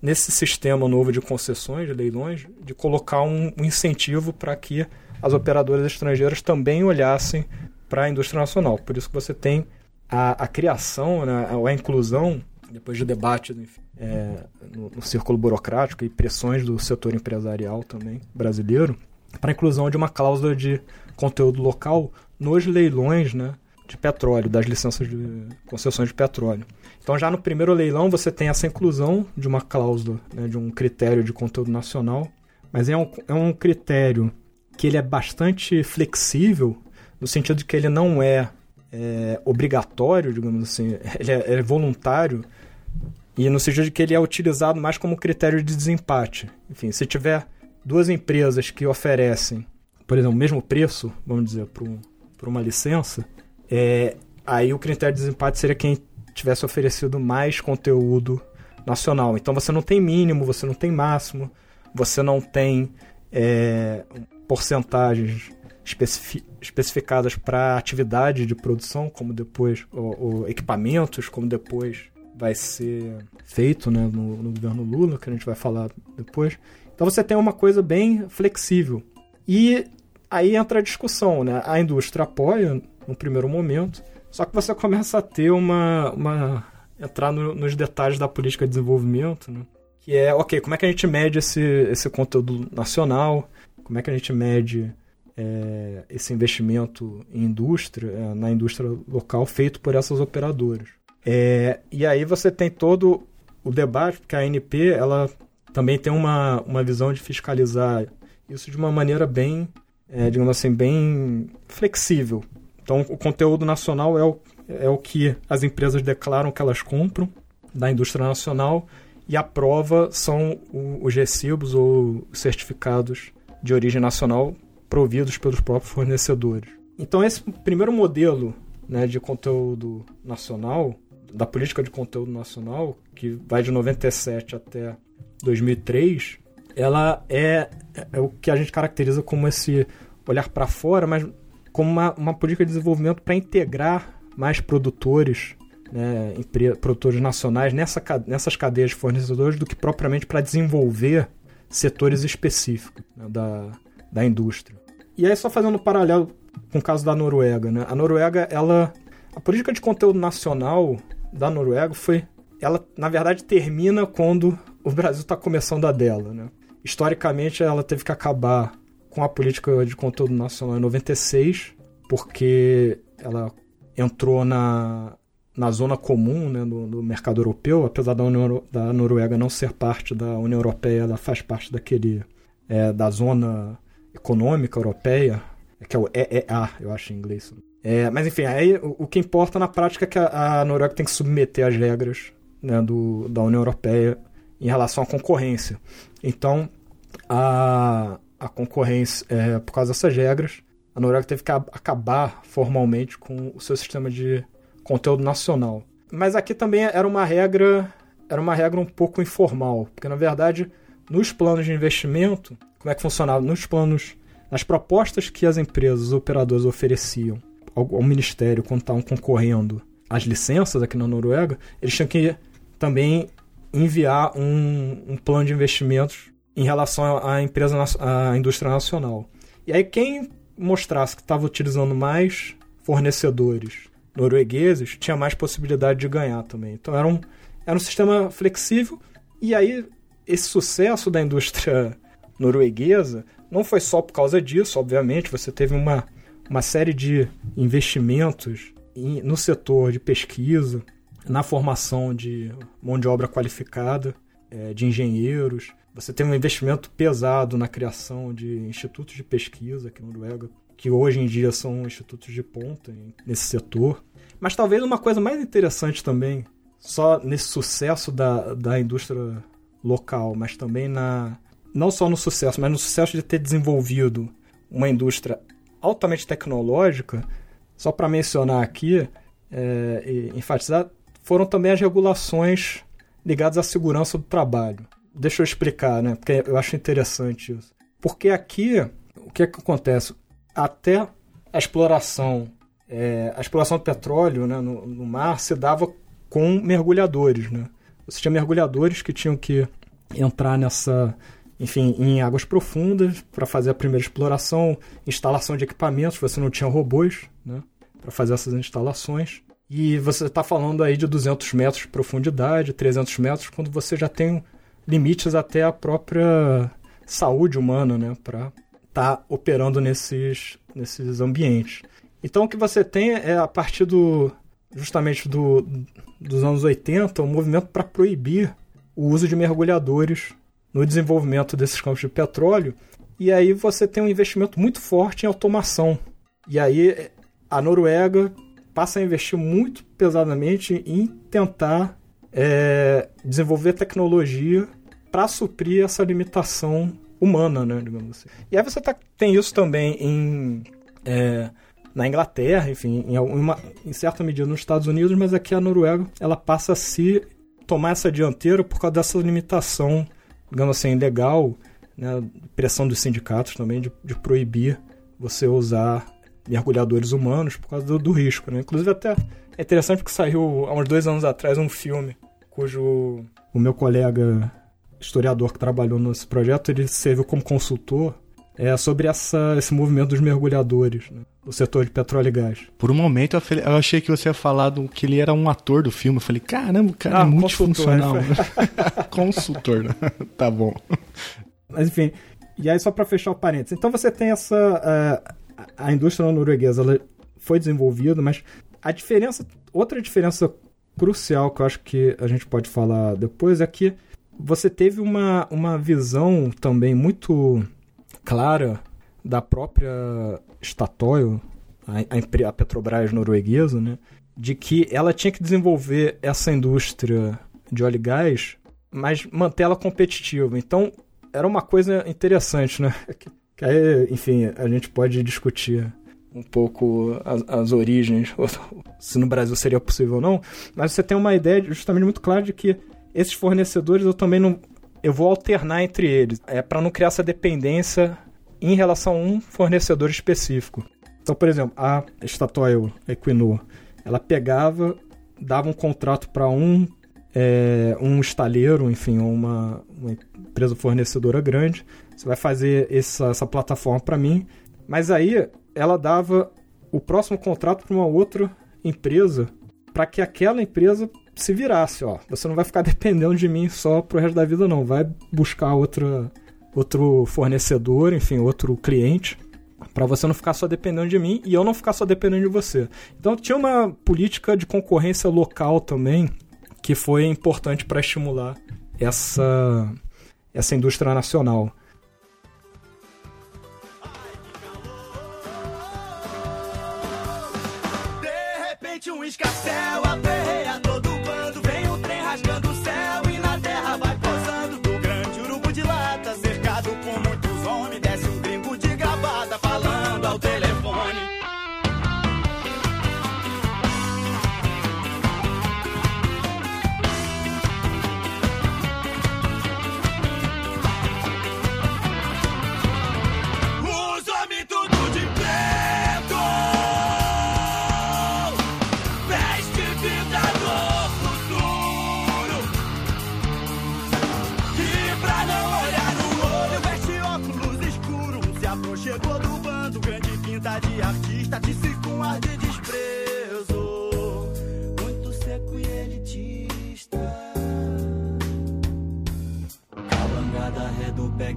nesse sistema novo de concessões, de leilões, de colocar um, um incentivo para que as operadoras estrangeiras também olhassem para a indústria nacional. Por isso que você tem a, a criação, né, a, a inclusão, depois de debate enfim, é, no, no, círculo burocrático e pressões do setor empresarial também brasileiro, para a inclusão de uma cláusula de conteúdo local nos leilões né, de petróleo, das licenças de concessões de petróleo. Então, já no primeiro leilão, você tem essa inclusão de uma cláusula, né, de um critério de conteúdo nacional, mas é um, é um critério que ele é bastante flexível, no sentido de que ele não é, é obrigatório, digamos assim, ele é, é voluntário, e no sentido de que ele é utilizado mais como critério de desempate. Enfim, se tiver duas empresas que oferecem, por exemplo, o mesmo preço, vamos dizer, para uma licença, é, aí o critério de desempate seria quem tivesse oferecido mais conteúdo nacional. Então você não tem mínimo, você não tem máximo, você não tem é, porcentagens especifi especificadas para atividade de produção, como depois, ou equipamentos, como depois vai ser feito né, no, no, governo Lula, que a gente vai falar depois. Então você tem uma coisa bem flexível. E aí entra a discussão, né? A indústria apoia no primeiro momento, só que você começa a ter uma. uma entrar no, nos detalhes da política de desenvolvimento, né? Que é, ok, como é que a gente mede esse, esse conteúdo nacional? Como é que a gente mede é, esse investimento em indústria, é, na indústria local, feito por essas operadoras? É, e aí você tem todo o debate, porque a ANP ela também tem uma, uma visão de fiscalizar isso de uma maneira bem, é, digamos assim, bem flexível. Então, o conteúdo nacional é o, é o que as empresas declaram que elas compram da indústria nacional e a prova são os recibos ou certificados de origem nacional providos pelos próprios fornecedores. Então, esse primeiro modelo né, de conteúdo nacional da política de conteúdo nacional, que vai de 97 até 2003, ela é, é o que a gente caracteriza como esse olhar para fora, mas como uma, uma política de desenvolvimento para integrar mais produtores, né, produtores nacionais nessa, nessas cadeias de fornecedores do que propriamente para desenvolver setores específicos né, da, da indústria. E aí, só fazendo um paralelo com o caso da Noruega, né? A Noruega, ela... A política de conteúdo nacional da Noruega foi. Ela, na verdade, termina quando o Brasil está começando a dela. Né? Historicamente, ela teve que acabar com a política de conteúdo nacional em 96, porque ela entrou na, na zona comum né, do, do mercado europeu, apesar da, União, da Noruega não ser parte da União Europeia, ela faz parte daquele é, da zona econômica europeia, que é o EEA, eu acho em inglês. É, mas enfim, aí o, o, que importa na prática é que a, a Noruega tem que submeter as regras né, do, da União Europeia em relação à concorrência. Então, a, a concorrência, é, por causa dessas regras, a Noruega teve que acabar formalmente com o seu sistema de conteúdo nacional. Mas aqui também era uma regra, era uma regra um pouco informal, porque na verdade, nos planos de investimento, como é que funcionava? Nos planos, nas propostas que as empresas, os operadores ofereciam ao, ao ministério quando estavam concorrendo às licenças aqui na Noruega, eles tinham que também enviar um, um plano de investimentos em relação à empresa, à indústria nacional. E aí quem mostrasse que estava utilizando mais fornecedores noruegueses tinha mais possibilidade de ganhar também. Então era um, era um sistema flexível e aí esse sucesso da indústria norueguesa não foi só por causa disso, obviamente, você teve uma, uma série de investimentos em, no setor de pesquisa, na formação de mão de obra qualificada, é, de engenheiros. Você tem um investimento pesado na criação de institutos de pesquisa aqui na Noruega, que hoje em dia são institutos de ponta nesse setor. Mas talvez uma coisa mais interessante também, só nesse sucesso da, da indústria local, mas também na, não só no sucesso, mas no sucesso de ter desenvolvido uma indústria altamente tecnológica, só para mencionar aqui é, e enfatizar, foram também as regulações ligadas à segurança do trabalho. Deixa eu explicar, né? Porque eu acho interessante isso. Porque aqui, o que, é que acontece? Até a exploração, é, a exploração do petróleo né, no, no mar se dava com mergulhadores, né? Você tinha mergulhadores que tinham que entrar nessa enfim, em águas profundas para fazer a primeira exploração, instalação de equipamentos, você não tinha robôs né, para fazer essas instalações. E você está falando aí de 200 metros de profundidade, 300 metros, quando você já tem limites até a própria saúde humana né, para estar tá operando nesses, nesses ambientes. Então o que você tem é a partir do justamente do, dos anos 80 um movimento para proibir o uso de mergulhadores no desenvolvimento desses campos de petróleo. E aí você tem um investimento muito forte em automação. E aí a Noruega passa a investir muito pesadamente em tentar é, desenvolver tecnologia para suprir essa limitação humana, né, digamos assim. E aí você tá, tem isso também em, é, na Inglaterra, enfim, em, uma, em certa medida nos Estados Unidos, mas aqui a Noruega ela passa a se tomar essa dianteira por causa dessa limitação digamos assim, legal, né, pressão dos sindicatos também de, de proibir você usar mergulhadores humanos por causa do, do, risco, né? Inclusive até é interessante porque saiu há uns dois anos atrás um filme cujo o meu colega historiador que trabalhou nesse projeto ele serviu como consultor é sobre essa, esse movimento dos mergulhadores né, no setor de petróleo e gás. Por um momento eu, falei, eu, achei que você ia falar do, que ele era um ator do filme. Eu falei, caramba, o cara ah, é multifuncional. Consultor, né? consultor, né? tá bom. Mas enfim, e aí só para fechar o parênteses. Então você tem essa... Uh, a indústria norueguesa ela foi desenvolvida, mas a diferença... Outra diferença crucial que eu acho que a gente pode falar depois é que você teve uma, uma visão também muito clara da própria Statoil, a, a, Petrobras norueguesa, né, de que ela tinha que desenvolver essa indústria de óleo e gás, mas manter ela competitiva. Então, era uma coisa interessante, né? Que aí, enfim, a gente pode discutir um pouco as, as, origens, se no Brasil seria possível ou não, mas você tem uma ideia justamente muito clara de que esses fornecedores eu também não eu vou alternar entre eles. É para não criar essa dependência em relação a um fornecedor específico. Então, por exemplo, a Statoil Equinor, ela pegava, dava um contrato para um é, um estaleiro, enfim, uma, uma, empresa fornecedora grande. Você vai fazer essa, essa plataforma para mim, mas aí ela dava o próximo contrato para uma outra empresa para que aquela empresa se virasse, ó. Você não vai ficar dependendo de mim só pro resto da vida, não. Vai buscar outra, outro fornecedor, enfim, outro cliente, para você não ficar só dependendo de mim e eu não ficar só dependendo de você. Então tinha uma política de concorrência local também que foi importante para estimular essa, essa indústria nacional.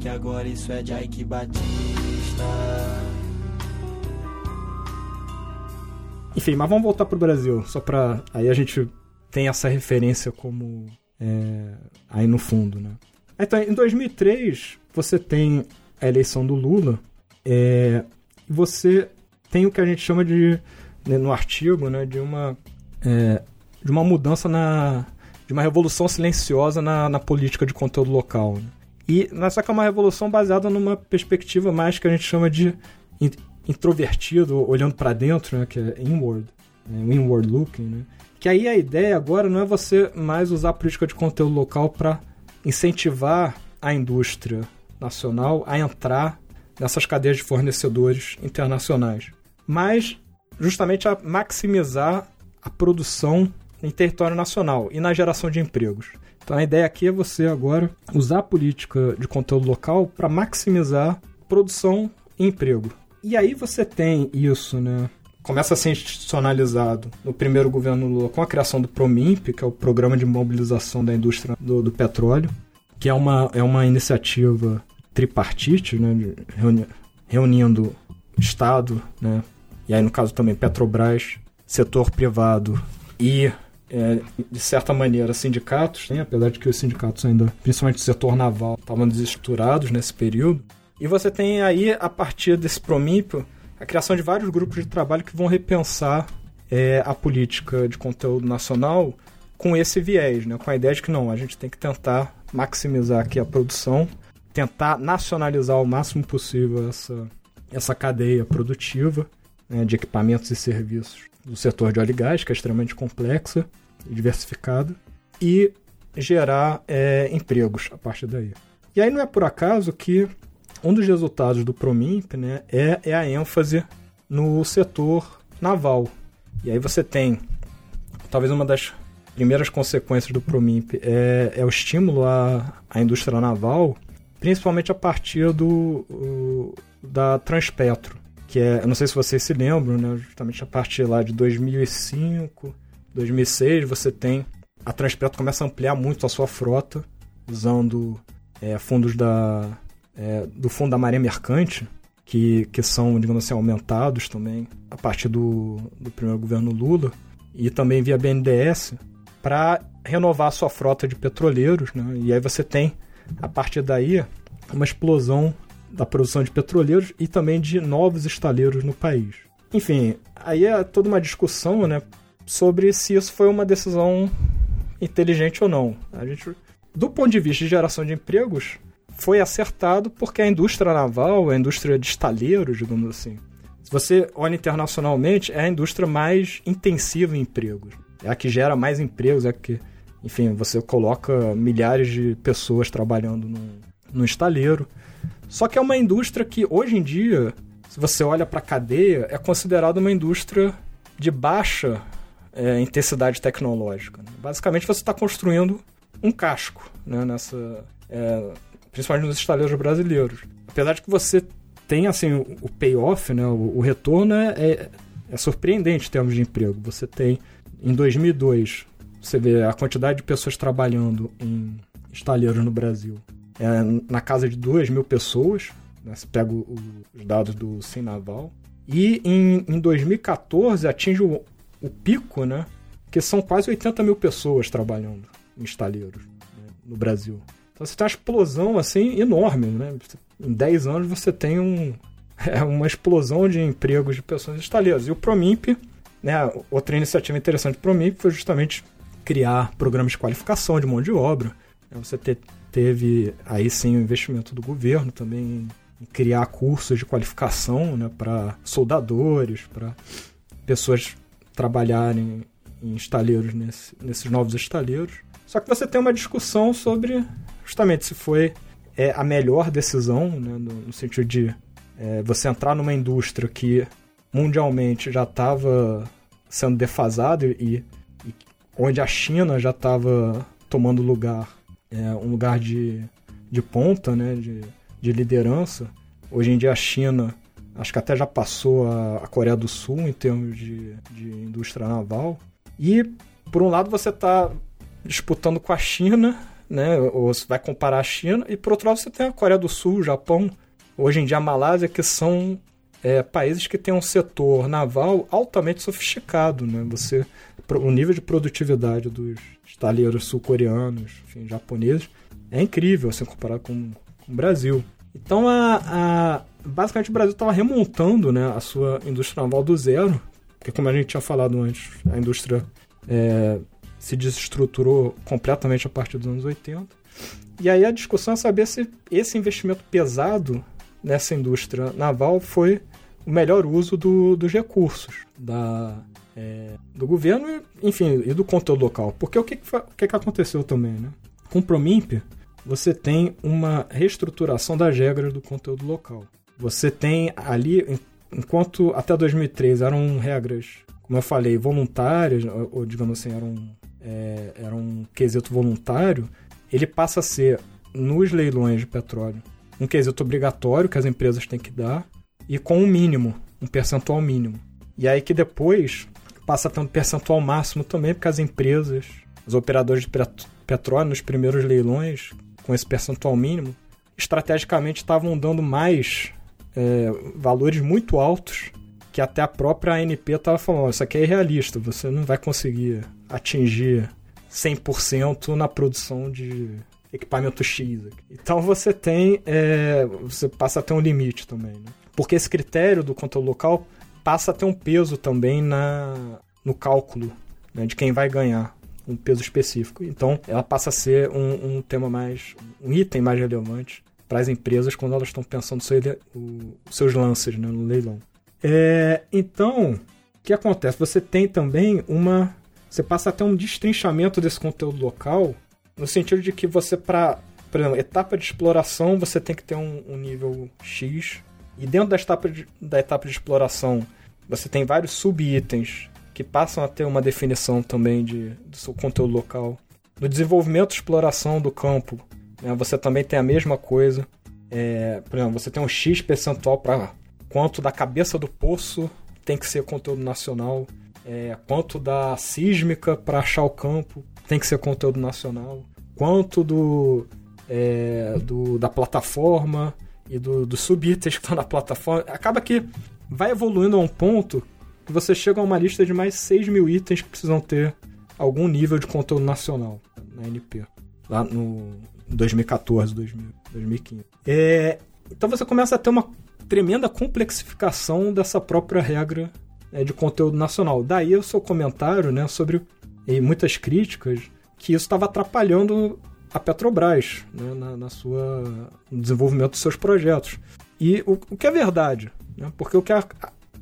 Que agora isso é de Ike Batista. Enfim, mas vamos voltar pro Brasil, só pra. Aí a gente tem essa referência como. É, aí no fundo, né? Então, em 2003, você tem a eleição do Lula, é, você tem o que a gente chama de, né, no artigo, né, de uma, é, de uma mudança na. de uma revolução silenciosa na, na política de conteúdo local. Né? E nessa que é uma revolução baseada numa perspectiva mais que a gente chama de introvertido, olhando para dentro, né, que é inward, né, inward looking, né? Que aí a ideia agora não é você mais usar a política de conteúdo local para incentivar a indústria nacional a entrar nessas cadeias de fornecedores internacionais, mas justamente a maximizar a produção em território nacional e na geração de empregos. Então a ideia aqui é você agora usar a política de conteúdo local para maximizar produção e emprego. E aí você tem isso, né? Começa a ser institucionalizado no primeiro governo Lula com a criação do PROMIMP, que é o Programa de Mobilização da Indústria do, do Petróleo, que é uma, é uma iniciativa tripartite, né? Reuni, reunindo Estado, né? E aí, no caso também, Petrobras, setor privado e é, de certa maneira, sindicatos, né? apesar de que os sindicatos ainda, principalmente o setor naval, estavam desestruturados nesse período. E você tem aí, a partir desse promípio, a criação de vários grupos de trabalho que vão repensar é, a política de conteúdo nacional com esse viés, né? com a ideia de que não, a gente tem que tentar maximizar aqui a produção, tentar nacionalizar o máximo possível essa, essa cadeia produtiva né, de equipamentos e serviços do setor de óleo e gás, que é extremamente complexa diversificada, e gerar é, empregos a partir daí. E aí não é por acaso que um dos resultados do Promimp né, é, é a ênfase no setor naval. E aí você tem, talvez uma das primeiras consequências do Promimp é, é o estímulo à, à indústria naval, principalmente a partir do, o, da Transpetro, que é, eu não sei se vocês se lembram, né, justamente a partir lá de 2005, 2006, você tem a Transpetro começa a ampliar muito a sua frota, usando é, fundos da é, do Fundo da Maré Mercante, que, que são, digamos assim, aumentados também a partir do, do primeiro governo Lula, e também via BNDES, para renovar a sua frota de petroleiros. Né? E aí você tem, a partir daí, uma explosão da produção de petroleiros e também de novos estaleiros no país. Enfim, aí é toda uma discussão né, sobre se isso foi uma decisão inteligente ou não. A gente, do ponto de vista de geração de empregos, foi acertado porque a indústria naval, a indústria de estaleiros, digamos assim, se você olha internacionalmente, é a indústria mais intensiva em empregos. É a que gera mais empregos, é a que, enfim, você coloca milhares de pessoas trabalhando no, no estaleiro. Só que é uma indústria que, hoje em dia, se você olha para a cadeia, é considerada uma indústria de baixa é, intensidade tecnológica. Né? Basicamente, você está construindo um casco né, nessa, é, principalmente nos estaleiros brasileiros. Apesar de que você tem assim o, payoff, né, o, o retorno é, é, é, surpreendente em termos de emprego. Você tem em 2002 você vê a quantidade de pessoas trabalhando em estaleiros no Brasil é na casa de 2 mil pessoas. Né, você pega os dados do Sinaval. E em, em 2014 atinge o, o pico, né? Que são quase 80 mil pessoas trabalhando em estaleiros né, no Brasil. Então você tem uma explosão assim enorme, né? Em 10 anos você tem um, é uma explosão de empregos de pessoas estaleiras. E o Promimp, né, outra iniciativa interessante do Promimp foi justamente criar programas de qualificação de mão de obra. Né? Você ter, teve aí sim o investimento do governo também em criar cursos de qualificação né, para soldadores, para pessoas trabalharem em estaleiros nesse, nesses novos estaleiros. Só que você tem uma discussão sobre justamente se foi é, a melhor decisão, né, no, no, sentido de é, você entrar numa indústria que mundialmente já estava sendo defasada e, e, onde a China já estava tomando lugar, é, um lugar de, de ponta, né, de, de liderança. Hoje em dia a China acho que até já passou a, Coreia do Sul em termos de, de indústria naval. E, por um lado, você está disputando com a China né? Ou você vai comparar a China, e por outro lado você tem a Coreia do Sul, o Japão, hoje em dia a Malásia, que são é, países que têm um setor naval altamente sofisticado, né? Você, o nível de produtividade dos estaleiros sul-coreanos, japoneses, é incrível, assim, comparado com, com o Brasil. Então, a, a basicamente, o Brasil estava remontando né, a sua indústria naval do zero, porque, como a gente tinha falado antes, a indústria é, se desestruturou completamente a partir dos anos 80. E aí a discussão é saber se esse investimento pesado nessa indústria naval foi o melhor uso do, dos recursos da, é, do governo, enfim, e do conteúdo local. Porque o que, que, o que, que aconteceu também, né? Com o Promimp, você tem uma reestruturação das regras do conteúdo local. Você tem ali, enquanto até 2003 eram regras, como eu falei, voluntárias, ou, ou digamos assim, eram, é, era um quesito voluntário, ele passa a ser, nos leilões de petróleo, um quesito obrigatório que as empresas têm que dar, e com um mínimo, um percentual mínimo. E aí que depois passa a ter um percentual máximo também, porque as empresas, os operadores de petróleo nos primeiros leilões, com esse percentual mínimo, estrategicamente estavam dando mais é, valores muito altos que até a própria ANP estava falando, isso aqui é irrealista, você não vai conseguir atingir 100% na produção de equipamento X. Então você tem, é, você passa a ter um limite também, né? porque esse critério do controle local passa a ter um peso também na, no cálculo né, de quem vai ganhar um peso específico. Então, ela passa a ser um, um tema mais, um item mais relevante para as empresas quando elas estão pensando seu, o, seus lances né, no leilão. É, então, o que acontece? Você tem também uma. Você passa a ter um destrinchamento desse conteúdo local, no sentido de que você, para. Por exemplo, etapa de exploração, você tem que ter um, um nível X. E dentro da etapa de, da etapa de exploração, você tem vários sub-itens que passam a ter uma definição também de, do seu conteúdo local. No desenvolvimento e exploração do campo, né, você também tem a mesma coisa. É, por exemplo, você tem um X percentual para quanto da cabeça do poço tem que ser conteúdo nacional, é, quanto da sísmica para achar o campo tem que ser conteúdo nacional, quanto do, é, do da plataforma e do, do sub-itens que estão na plataforma. Acaba que vai evoluindo a um ponto que você chega a uma lista de mais 6 mil itens que precisam ter algum nível de conteúdo nacional na NP. Lá no 2014, 2000, 2015. É, então você começa a ter uma tremenda complexificação dessa própria regra né, de conteúdo nacional. Daí o seu comentário né, sobre e muitas críticas que isso estava atrapalhando a Petrobras né, na, na, sua, no desenvolvimento dos seus projetos. E o, o que é verdade, né, porque o que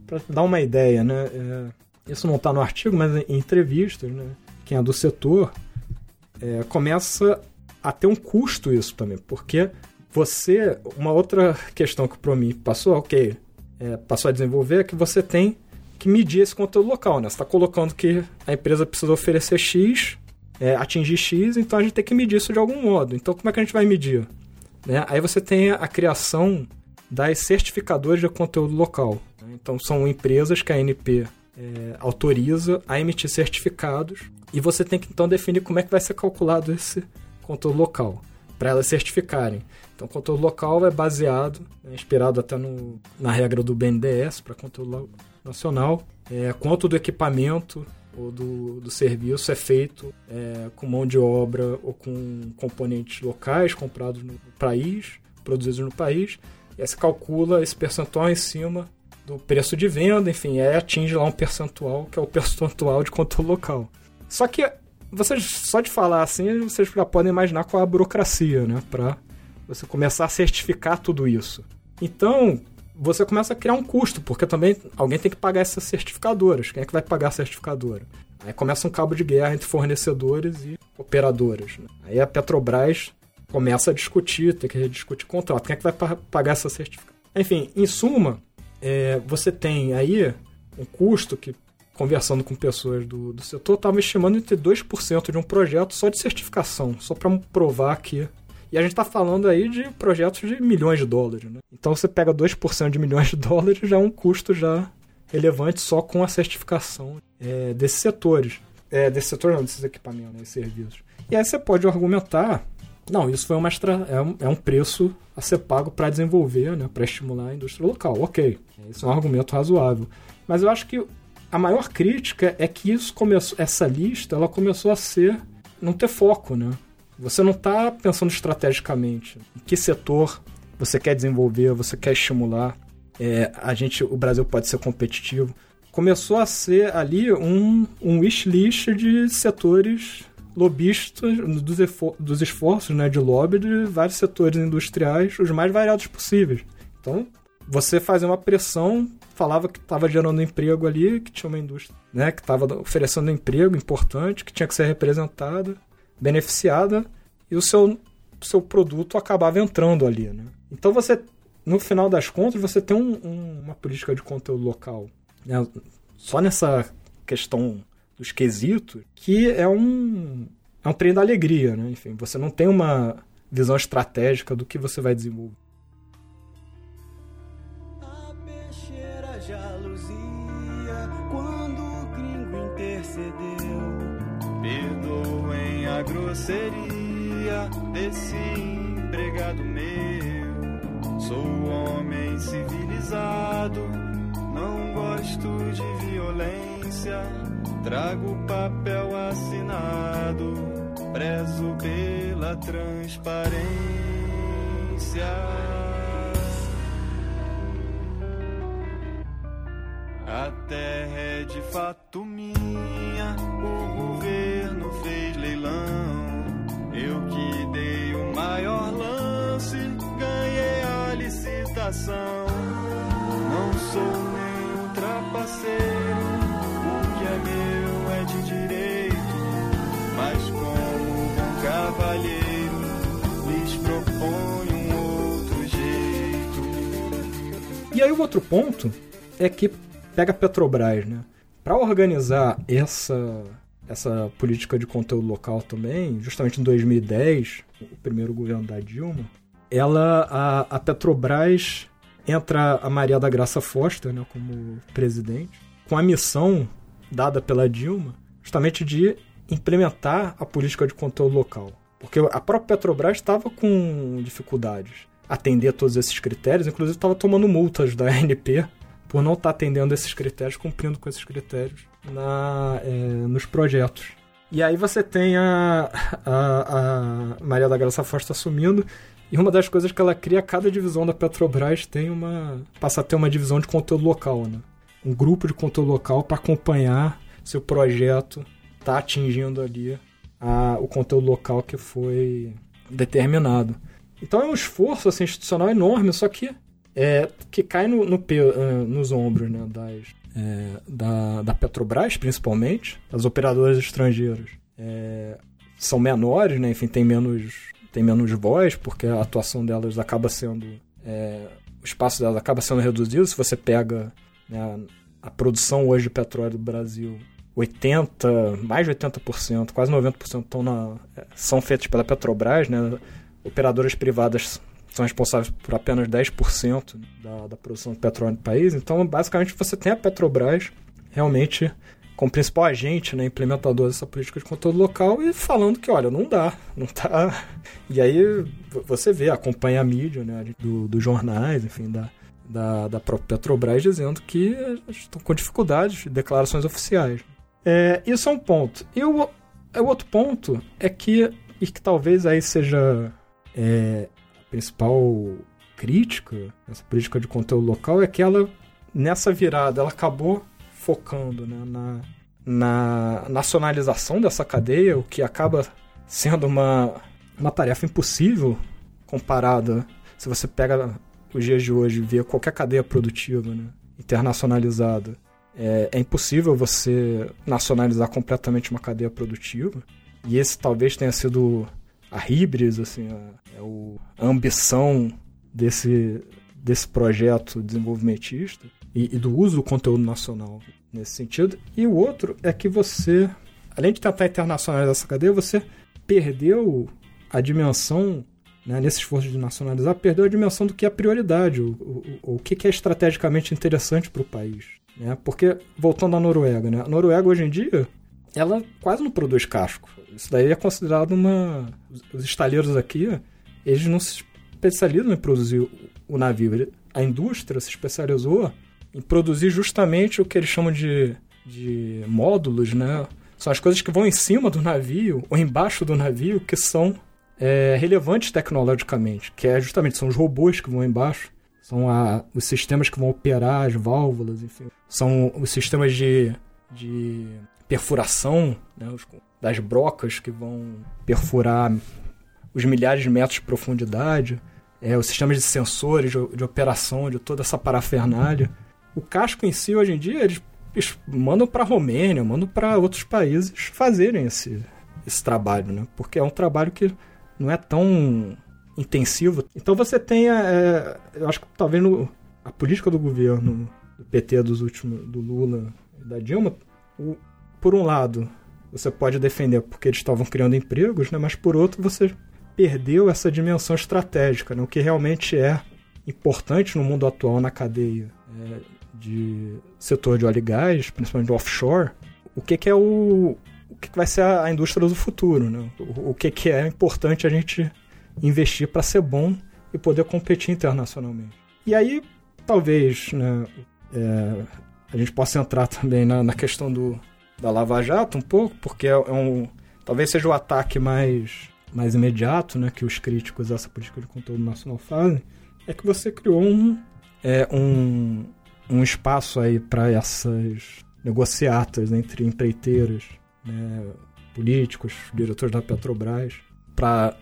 para dar uma ideia, né? É, isso não está no artigo, mas em entrevistas, né? Quem é do setor é, começa a ter um custo isso também, porque você, uma outra questão que o Promi passou, ok, é, passou a desenvolver é que você tem que medir esse conteúdo local, né? Você está colocando que a empresa precisa oferecer X, é, atingir X, então a gente tem que medir isso de algum modo. Então como é que a gente vai medir? Né? Aí você tem a criação das certificadoras de conteúdo local. Então, são empresas que a ANP é, autoriza a emitir certificados e você tem que então definir como é que vai ser calculado esse conteúdo local para elas certificarem. Então, o conteúdo local é baseado, é inspirado até no, na regra do BNDES para conteúdo nacional, é, quanto do equipamento ou do, do serviço é feito é, com mão de obra ou com componentes locais comprados no país, produzidos no país, e aí se calcula esse percentual em cima do preço de venda, enfim, aí atinge lá um percentual, que é o percentual de controle local. Só que vocês, só de falar assim, vocês já podem imaginar qual é a burocracia, né? Para você começar a certificar tudo isso. Então, você começa a criar um custo, porque também alguém tem que pagar essas certificadoras. Quem é que vai pagar a certificadora? Aí começa um cabo de guerra entre fornecedores e operadoras. Né? Aí a Petrobras começa a discutir, tem que discutir contrato. Quem é que vai pagar essa certificação? Enfim, em suma, é, você tem aí um custo que, conversando com pessoas do, do setor, estava estimando entre 2% de um projeto só de certificação, só para provar que. E a gente está falando aí de projetos de milhões de dólares. Né? Então você pega 2% de milhões de dólares, já é um custo já relevante só com a certificação é, desses setores. É, desse setor não, desses equipamentos, né, serviços. E aí você pode argumentar Não, isso foi uma extra, é, um, é um preço a ser pago para desenvolver, né, para estimular a indústria local. Ok, isso é um argumento razoável. Mas eu acho que a maior crítica é que isso começou, essa lista ela começou a ser não ter foco, né? Você não está pensando estrategicamente em que setor você quer desenvolver, você quer estimular. É, a gente, o Brasil pode ser competitivo. Começou a ser ali um, um wish list de setores lobistas dos, dos esforços né, de lobby de vários setores industriais, os mais variados possíveis. Então, você fazia uma pressão, falava que estava gerando emprego ali, que tinha uma indústria né, que estava oferecendo emprego importante, que tinha que ser representada, beneficiada, e o seu, seu produto acabava entrando ali. Né? Então, você, no final das contas, você tem um, um, uma política de conteúdo local. Né? Só nessa questão dos quesitos, que é um, é um trem da alegria, né? Enfim, você não tem uma visão estratégica do que você vai desenvolver. Perdoem a grosseria desse empregado meu. Sou homem civilizado, não gosto de violência Trago papel assinado, prezo pela transparência. A terra é de fato minha, o governo fez leilão. Eu que dei o maior lance, ganhei a licitação. Não sou nem um trapaceiro é meu é de direito, mas como um cavalheiro lhes propõe um outro jeito. E aí o outro ponto é que pega Petrobras, né? Para organizar essa essa política de conteúdo local também, justamente em 2010, o primeiro governo da Dilma, ela a, a Petrobras entra a Maria da Graça Foster, né, como presidente, com a missão dada pela Dilma, justamente de implementar a política de controle local. Porque a própria Petrobras estava com dificuldades atender todos esses critérios, inclusive estava tomando multas da ANP por não estar tá atendendo esses critérios, cumprindo com esses critérios na, é, nos projetos. E aí você tem a, a, a Maria da Graça Fosta assumindo, e uma das coisas que ela cria, cada divisão da Petrobras tem uma. passa a ter uma divisão de conteúdo local, né? um grupo de conteúdo local para acompanhar se o projeto está atingindo ali a, o conteúdo local que foi determinado. Então é um esforço assim, institucional enorme, só que é, que cai no, no uh, nos ombros né, das, é, da, da Petrobras, principalmente, das operadoras estrangeiras. É, são menores, né, enfim, tem menos, tem menos voz, porque a atuação delas acaba sendo. É, o espaço delas acaba sendo reduzido. Se você pega né? A produção hoje de petróleo do Brasil, 80, mais de 80%, quase 90% estão na, é, são feitos pela Petrobras, né? Operadoras privadas são responsáveis por apenas 10% da, da produção de petróleo do país. Então, basicamente, você tem a Petrobras realmente como principal agente, né, implementador dessa política de controle local e falando que, olha, não dá, não tá. E aí você vê, acompanha a mídia, né, do, dos jornais, enfim, da, da, da própria Petrobras dizendo que estão com dificuldades de declarações oficiais. É, isso é um ponto. E o, o outro ponto é que, e que talvez aí seja é, principal crítica essa política de conteúdo local, é que ela, nessa virada, ela acabou focando né, na, na nacionalização dessa cadeia, o que acaba sendo uma, uma tarefa impossível comparada se você pega os dias de hoje, ver qualquer cadeia produtiva né, internacionalizada, é, é impossível você nacionalizar completamente uma cadeia produtiva. E esse talvez tenha sido a híbris, assim, a, o, a ambição desse, desse projeto desenvolvimentista e, e, do uso do conteúdo nacional nesse sentido. E o outro é que você, além de tentar internacionalizar essa cadeia, você perdeu a dimensão né, nesse esforço de nacionalizar, perdeu a dimensão do que é prioridade, o, o, o que é estrategicamente interessante para o país. Né? Porque, voltando à Noruega, né? a Noruega hoje em dia, ela quase não produz casco. Isso daí é considerado uma. Os estaleiros aqui, eles não se especializam em produzir o navio. A indústria se especializou em produzir justamente o que eles chamam de, de módulos, né? São as coisas que vão em cima do navio ou embaixo do navio que são é, relevantes tecnologicamente, que é justamente são os robôs que vão embaixo, são a, os sistemas que vão operar as válvulas, enfim, são os sistemas de, de perfuração, né, os, das brocas que vão perfurar os milhares de metros de profundidade, é, os sistemas de sensores, de, de operação, de toda essa parafernália. O casco em si, hoje em dia, eles, eles mandam para a Romênia, mandam para outros países fazerem esse, esse trabalho, né? Porque é um trabalho que não é tão intensivo. Então você tem, é, eu acho que talvez no, a política do governo do PT dos últimos, do Lula e da Dilma, o, por um lado, você pode defender porque eles estavam criando empregos, né? Mas por outro, você perdeu essa dimensão estratégica, né? o que realmente é importante no mundo atual na cadeia é, de setor de óleo e gás, principalmente offshore, o que, que é o, o que, vai ser a, indústria do futuro, né? o, o que, que é importante a gente investir para ser bom e poder competir internacionalmente. E aí, talvez, né, é, a gente possa entrar também na, na questão do, da Lava Jato um pouco, porque é, é um talvez seja o ataque mais mais imediato, né, que os críticos dessa política de conteúdo nacional fazem, é que você criou um, é, um, um espaço aí para essas negociatas entre empreiteiros, né, políticos, diretores da Petrobras, para,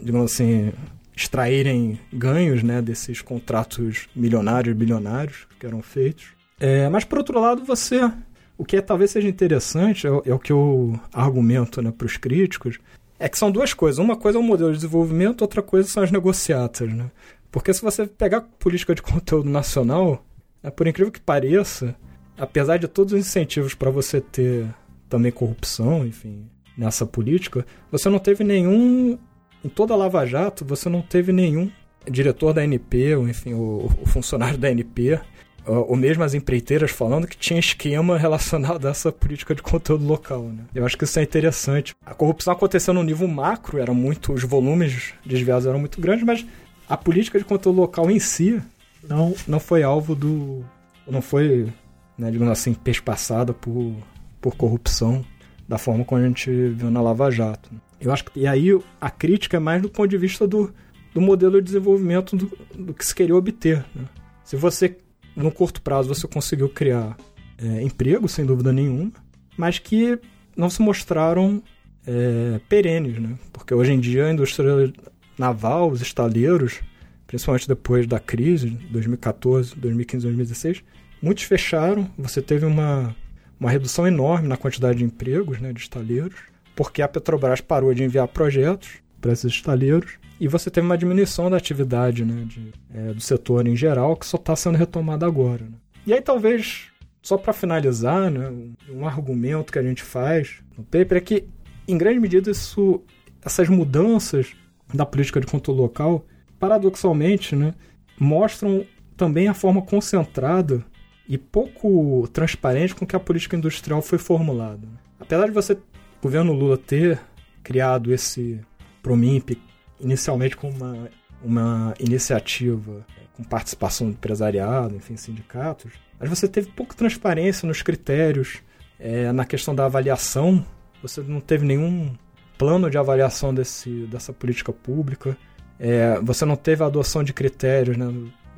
digamos assim, extraírem ganhos né, desses contratos milionários, bilionários que eram feitos. É, mas, por outro lado, você. O que é, talvez seja interessante, é, é o que eu argumento né, para os críticos, é que são duas coisas. Uma coisa é o modelo de desenvolvimento, outra coisa são as negociatas, né? Porque se você pegar política de conteúdo nacional, é, por incrível que pareça, apesar de todos os incentivos para você ter também corrupção, enfim, nessa política, você não teve nenhum. Em toda a Lava Jato, você não teve nenhum diretor da NP, ou enfim, o, o funcionário da NP, ou mesmo as empreiteiras falando que tinha esquema relacionado a essa política de conteúdo local. Né? Eu acho que isso é interessante. A corrupção aconteceu no nível macro, era muito, os volumes desviados eram muito grandes, mas a política de conteúdo local em si não, não foi alvo do. não foi, né, digamos assim, pespassada por, por corrupção da forma como a gente viu na Lava Jato. Eu acho que, e aí a crítica é mais do ponto de vista do, do modelo de desenvolvimento do, do que se queria obter. Né? Se você no curto prazo você conseguiu criar é, emprego, sem dúvida nenhuma, mas que não se mostraram é, perenes, né? Porque hoje em dia a indústria naval, os estaleiros, principalmente depois da crise, 2014, 2015, 2016, muitos fecharam. Você teve uma, uma redução enorme na quantidade de empregos né, de estaleiros, porque a Petrobras parou de enviar projetos para esses estaleiros e você teve uma diminuição da atividade né, de, é, do setor em geral, que só está sendo retomada agora. Né? E aí, talvez, só para finalizar, né, um, um, argumento que a gente faz no paper é que, em grande medida, isso, essas mudanças da política de controle local, paradoxalmente, né, mostram também a forma concentrada e pouco transparente com que a política industrial foi formulada. Apesar de você, o governo Lula, ter criado esse Promimp inicialmente com uma, uma iniciativa com participação do empresariado, enfim, sindicatos, mas você teve pouca transparência nos critérios, é, na questão da avaliação, você não teve nenhum plano de avaliação desse, dessa política pública, é, você não teve a adoção de critérios, né,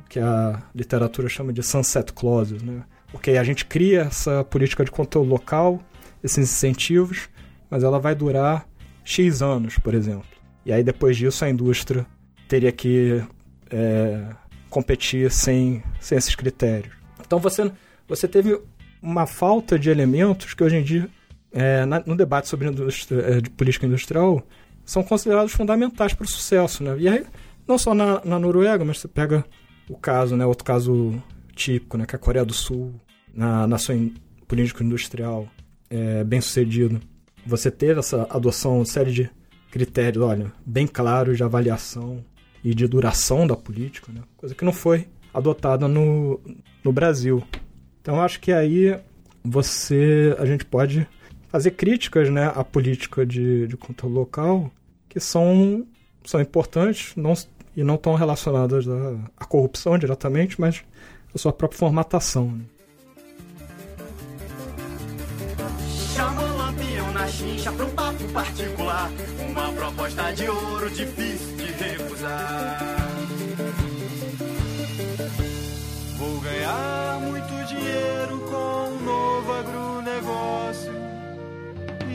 que a literatura chama de sunset clauses, né? Ok, a gente cria essa política de controle local, esses incentivos, mas ela vai durar X anos, por exemplo. E aí depois disso a indústria teria que é, competir sem, sem esses critérios. Então você, você teve uma falta de elementos que hoje em dia, é, na, no debate sobre indústria, é, de política industrial, são considerados fundamentais para o sucesso. Né? E aí, não só na, na Noruega, mas você pega o caso, né, outro caso típico, né, que é a Coreia do Sul, na, na sua in, política industrial é, bem sucedido, você teve essa adoção de série de critérios, olha, bem claros de avaliação e de duração da política, né? coisa que não foi adotada no, no Brasil. Então acho que aí você a gente pode fazer críticas né, à política de, de controle local que são, são importantes não, e não estão relacionadas à, à corrupção diretamente, mas à sua própria formatação. Né? Chama o lampião na chincha papo particular. Uma proposta de ouro difícil de recusar. Vou ganhar muito dinheiro com um novo agronegócio.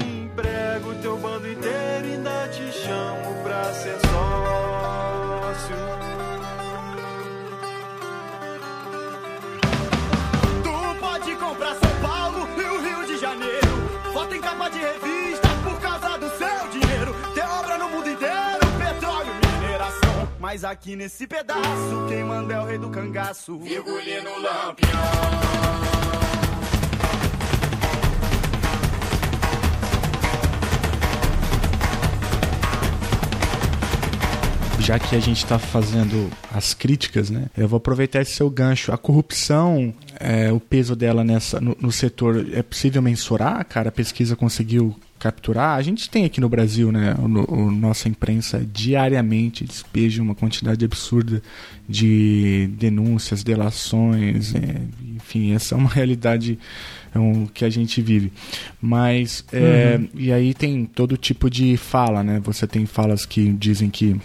Emprego teu bando inteiro e ainda te chamo pra ser sócio. Tu pode comprar São Paulo e o Rio de Janeiro. Foto em capa de revista Mas aqui nesse pedaço, quem manda é o rei do cangaço. Virgulino Lampião. já que a gente está fazendo as críticas, né? Eu vou aproveitar esse seu gancho. A corrupção, é, o peso dela nessa no, no, setor é possível mensurar? Cara, a pesquisa conseguiu capturar? A gente tem aqui no Brasil, né? O, o nossa imprensa diariamente despeja uma quantidade absurda de denúncias, delações, é, enfim, essa é uma realidade é um, que a gente vive. Mas, é, uhum. e aí tem todo tipo de fala, né? Você tem falas que dizem que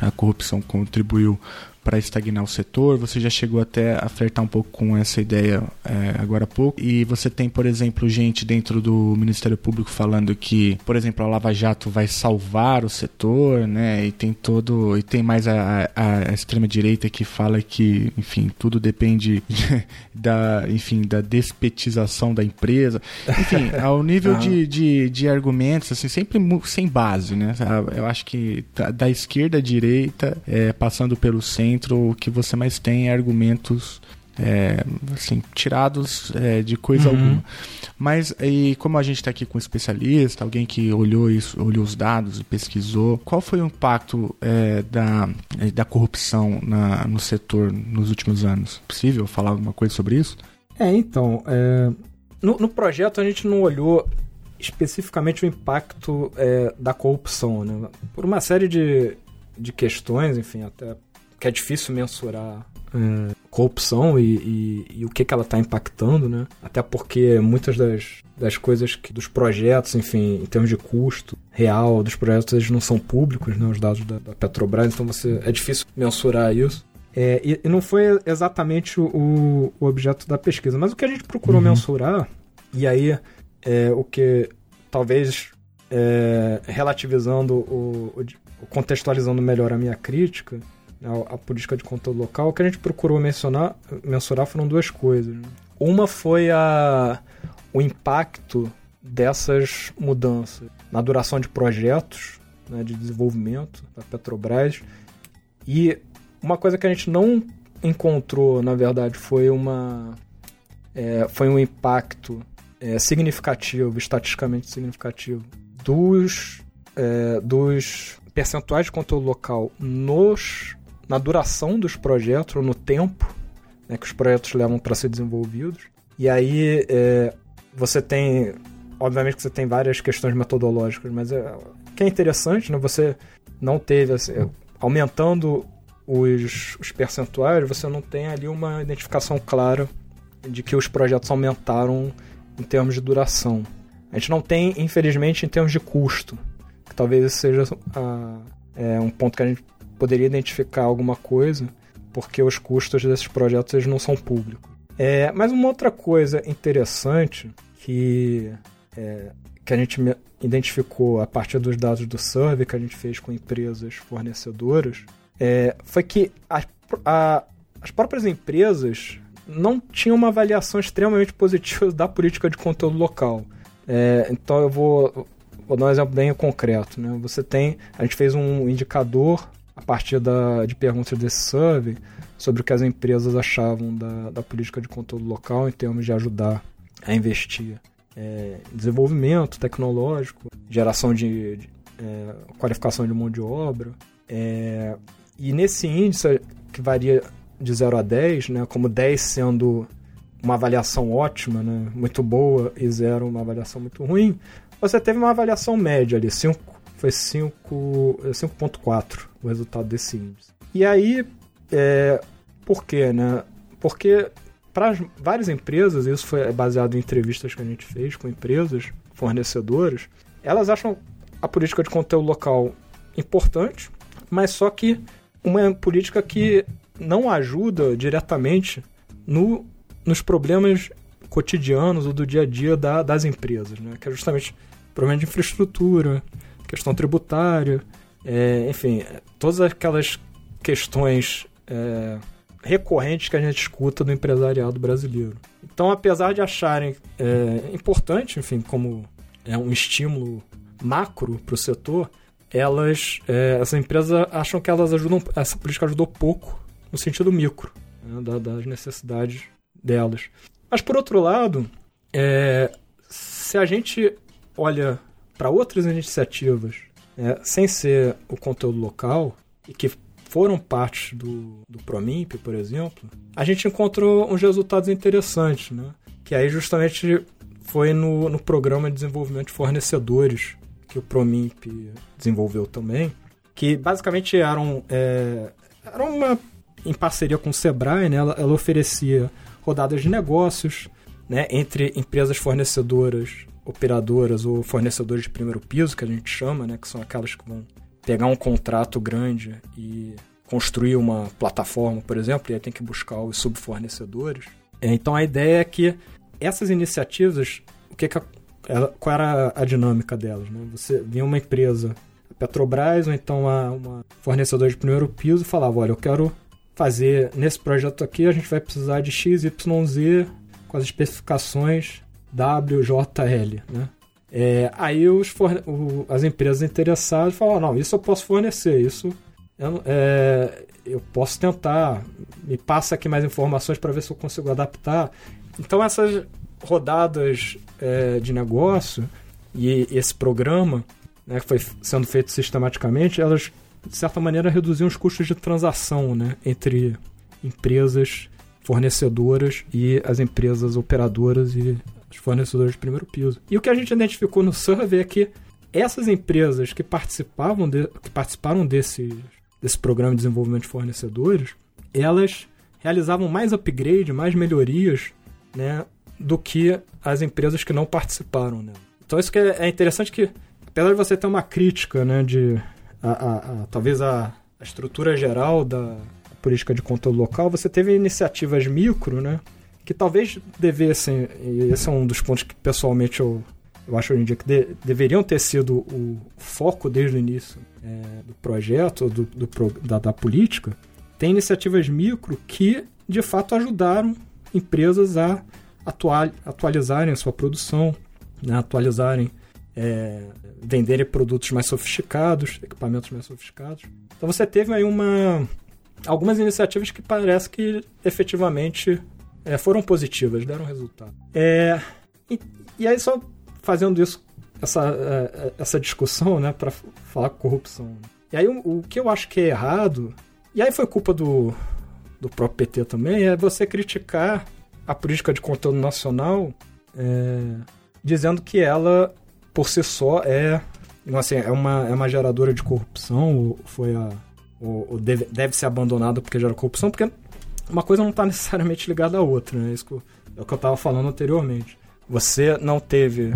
a corrupção contribuiu para estagnar o setor. Você já chegou até a flertar um pouco com essa ideia é, agora há pouco. E você tem, por exemplo, gente dentro do Ministério Público falando que, por exemplo, a Lava Jato vai salvar o setor, né? E tem todo. E tem mais a, a, a extrema direita que fala que, enfim, tudo depende da, enfim, da despetização da empresa. Enfim, ao nível de, de, de argumentos, assim, sempre sem base, né? Eu acho que da esquerda à direita, é, passando pelo centro dentro o que você mais tem é argumentos é, assim, tirados é, de coisa uhum. alguma. Mas e como a gente está aqui com um especialista, alguém que olhou isso, olhou os dados e pesquisou, qual foi o impacto é, da, da corrupção na, no setor nos últimos anos? É possível falar alguma coisa sobre isso? É, então, é, no, no, projeto a gente não olhou especificamente o impacto é, da corrupção, né? Por uma série de, de questões, enfim, até que é difícil mensurar é, corrupção e, e, e, o que, que ela está impactando, né? Até porque muitas das, das coisas que, dos projetos, enfim, em termos de custo real dos projetos, eles não são públicos, né? Os dados da, da Petrobras, então você é difícil mensurar isso. É, e, e, não foi exatamente o, o, objeto da pesquisa, mas o que a gente procurou uhum. mensurar, e aí é, o que talvez é, relativizando o, o, contextualizando melhor a minha crítica, a, a, política de controle local, o que a gente procurou mencionar, mensurar foram duas coisas. Uma foi a, o impacto dessas mudanças na duração de projetos né, de desenvolvimento da Petrobras. E uma coisa que a gente não encontrou, na verdade, foi uma é, foi um impacto é, significativo, estatisticamente significativo, dos, é, dos percentuais de controle local nos na duração dos projetos, ou no tempo né, que os projetos levam para ser desenvolvidos. E aí é, você tem, obviamente que você tem várias questões metodológicas, mas é, que é interessante, né? Você não teve, assim, aumentando os, os percentuais, você não tem ali uma identificação clara de que os projetos aumentaram em termos de duração. A gente não tem, infelizmente, em termos de custo, que talvez seja a, é, um ponto que a gente poderia identificar alguma coisa, porque os custos desses projetos eles não são públicos. É, mas uma outra coisa interessante que, é, que a gente identificou a partir dos dados do survey que a gente fez com empresas fornecedoras é, foi que a, a, as próprias empresas não tinham uma avaliação extremamente positiva da política de conteúdo local. É, então eu vou, vou dar um exemplo bem concreto. Né? Você tem, a gente fez um indicador a partir da, de perguntas desse survey sobre o que as empresas achavam da, da política de controle local em termos de ajudar a investir é, desenvolvimento tecnológico, geração de, de é, qualificação de mão de obra. É, e nesse índice, que varia de 0 a 10, né, como 10 sendo uma avaliação ótima, né, muito boa, e zero uma avaliação muito ruim, você teve uma avaliação média ali, 5, foi 5,4 o resultado desse índice. E aí, é, por quê, né? Porque para várias empresas, isso foi baseado em entrevistas que a gente fez com empresas, fornecedores, elas acham a política de conteúdo local importante, mas só que uma política que não ajuda diretamente no, nos problemas cotidianos ou do dia a dia da, das empresas, né? que é justamente problema de infraestrutura, questão tributária, é, enfim, todas aquelas questões é, recorrentes que a gente escuta do empresariado brasileiro. Então, apesar de acharem é, importante, enfim, como é um estímulo macro para o setor, elas, é, essas empresas acham que elas ajudam, essa política ajudou pouco no sentido micro né, das necessidades delas. Mas por outro lado, é, se a gente olha para outras iniciativas é, sem ser o conteúdo local e que foram parte do, do Promimp, por exemplo, a gente encontrou uns resultados interessantes, né? Que aí justamente foi no, no programa de desenvolvimento de fornecedores que o Promimp desenvolveu também, que basicamente eram, é, era uma em parceria com o Sebrae, né? Ela, ela oferecia rodadas de negócios, né? Entre empresas fornecedoras, operadoras ou fornecedores de primeiro piso, que a gente chama, né? Que são aquelas que vão pegar um contrato grande e construir uma plataforma, por exemplo, e aí tem que buscar os subfornecedores. É, então a ideia é que essas iniciativas, o que, que a, qual era a dinâmica delas? Né? Você vinha uma empresa, a Petrobras ou então uma, uma fornecedora de primeiro piso, e falava, olha, eu quero fazer nesse projeto aqui, a gente vai precisar de XYZ com as especificações WJL, né? É, aí os forne... o, as empresas interessadas falam, não, isso eu posso fornecer, isso eu, é, eu posso tentar, me passa aqui mais informações para ver se eu consigo adaptar. Então essas rodadas é, de negócio e esse programa, né, que foi sendo feito sistematicamente, elas de certa maneira reduziam os custos de transação né, entre empresas fornecedoras e as empresas operadoras e os fornecedores de primeiro piso. E o que a gente identificou no survey é que essas empresas que participavam de, que participaram desse, desse programa de desenvolvimento de fornecedores, elas realizavam mais upgrade, mais melhorias, né, do que as empresas que não participaram. Né? Então isso que é, é interessante que, apesar de você ter uma crítica, né, de a, a, a talvez a, a estrutura geral da política de controle local, você teve iniciativas micro, né, que talvez devessem, e esse é um dos pontos que pessoalmente eu, eu acho hoje em dia que de, deveriam ter sido o foco desde o início é, do projeto, do, do da, da, política, tem iniciativas micro que de fato ajudaram empresas a atual, atualizarem a sua produção, né, atualizarem, é, venderem produtos mais sofisticados, equipamentos mais sofisticados. Então você teve aí uma algumas iniciativas que parece que efetivamente é, foram positivas, deram resultado. É, e, e, aí, só fazendo isso, essa, é, essa discussão, né, para falar corrupção. E aí, o, o, que eu acho que é errado, e aí foi culpa do, do próprio PT também, é você criticar a política de conteúdo nacional é, dizendo que ela, por si só, é, assim, é, uma, é uma geradora de corrupção, ou foi a. Ou, ou deve, deve ser abandonada porque gera corrupção, porque uma coisa não está necessariamente ligada à outra, né? Isso é o que eu estava falando anteriormente. Você não teve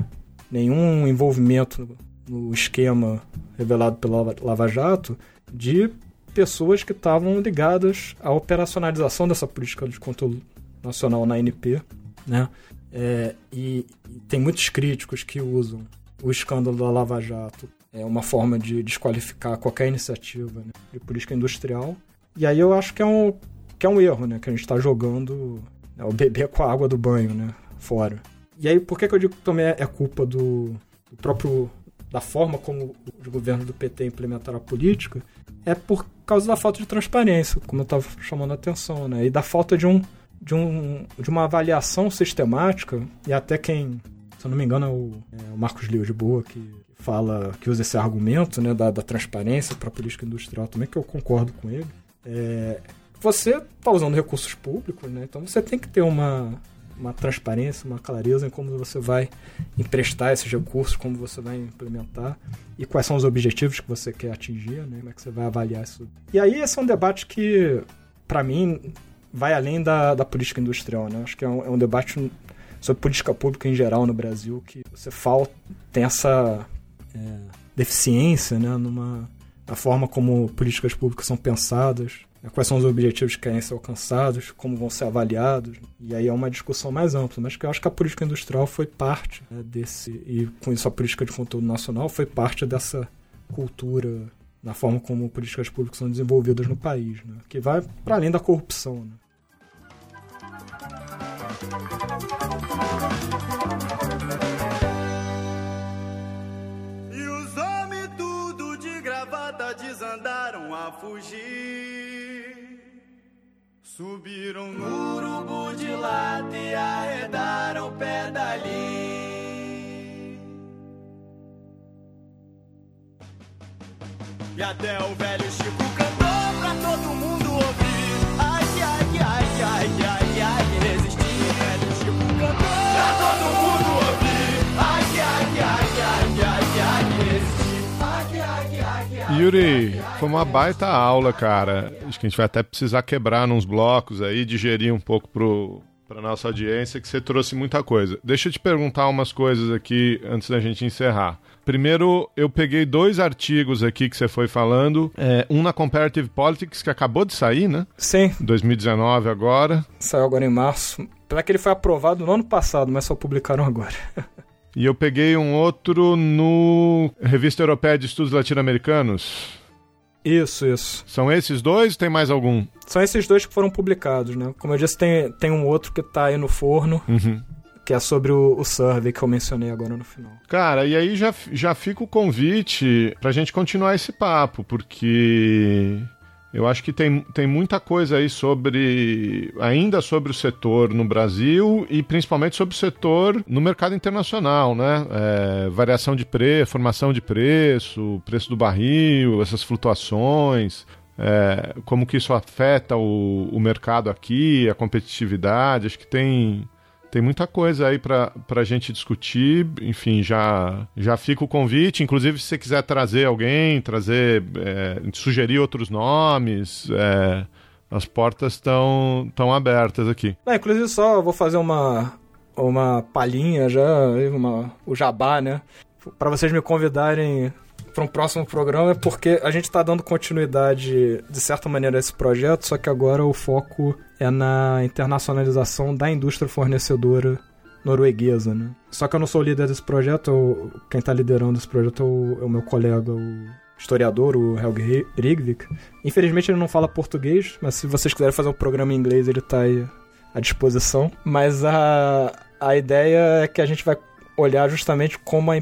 nenhum envolvimento no esquema revelado pela Lava Jato de pessoas que estavam ligadas à operacionalização dessa política de controle nacional na NP, né? É, e, tem muitos críticos que usam o escândalo da Lava Jato é uma forma de desqualificar qualquer iniciativa né, de política industrial. E aí eu acho que é um que é um erro, né? Que a gente está jogando né, o bebê com a água do banho, né? Fora. E aí, por que, que eu digo que também é, é culpa do, do próprio da forma como os governos do PT implementaram a política, é por causa da falta de transparência, como eu estava chamando a atenção, né? E da falta de um de, um, de uma avaliação sistemática, e até quem, se eu não me engano, é o, é o Marcos Leo de Boa, que fala, que usa esse argumento né, da, da transparência para a política industrial também, que eu concordo com ele. É, você está usando recursos públicos, né? Então você tem que ter uma uma transparência, uma clareza em como você vai emprestar esses recursos, como você vai implementar e quais são os objetivos que você quer atingir, né? como é que você vai avaliar isso. E aí esse é um debate que, para mim, vai além da, da política industrial. Né? Acho que é um, é um debate sobre política pública em geral no Brasil que você falta, tem essa é, deficiência né? numa na forma como políticas públicas são pensadas, quais são os objetivos que querem ser alcançados, como vão ser avaliados. E aí é uma discussão mais ampla, mas que eu acho que a política industrial foi parte né, desse, e com isso a política de conteúdo nacional foi parte dessa cultura na forma como políticas públicas são desenvolvidas no país, né, que vai para além da corrupção. Né. E os homens tudo de gravata desandaram a fugir. Subiram no urubu de lata e arredaram pedalinho. E até o velho Chico Yuri, foi uma baita aula, cara. Acho que a gente vai até precisar quebrar nos blocos aí, digerir um pouco pro, pra nossa audiência, que você trouxe muita coisa. Deixa eu te perguntar umas coisas aqui antes da gente encerrar. Primeiro, eu peguei dois artigos aqui que você foi falando. É, um na Comparative Politics, que acabou de sair, né? Sim, 2019 agora. saiu agora em março. Apesar que ele foi aprovado no ano passado, mas só publicaram agora. E eu peguei um outro no Revista Europeia de Estudos Latino-Americanos. Isso, isso. São esses dois ou tem mais algum? São esses dois que foram publicados, né? Como eu disse, tem, tem um outro que tá aí no forno, Uhum. que é sobre o, o survey que eu mencionei agora no final. Cara, e aí já, já fica o convite pra gente continuar esse papo, porque eu acho que tem, tem muita coisa aí sobre. ainda sobre o setor no Brasil e principalmente sobre o setor no mercado internacional, né? É, variação de preço, formação de preço, preço do barril, essas flutuações. é, como que isso afeta o, o mercado aqui, a competitividade, acho que tem, tem muita coisa aí pra pra gente discutir. Enfim, já, já fica o convite. Inclusive, se você quiser trazer alguém, trazer, é, sugerir outros nomes, é, as portas estão tão abertas aqui. Inclusive só vou fazer uma, uma palhinha já, uma, o jabá, né? Pra vocês me convidarem para um próximo programa, é porque a gente está dando continuidade, de certa maneira, a esse projeto, só que agora o foco é na internacionalização da indústria fornecedora norueguesa, né? Só que eu não sou o líder desse projeto, eu- quem está liderando esse projeto é o, é o meu colega, o historiador, o Helge Rigvik. Infelizmente ele não fala português, mas se vocês quiserem fazer um programa em inglês, ele está aí à disposição. Mas a, a ideia é que a gente vai olhar justamente como a,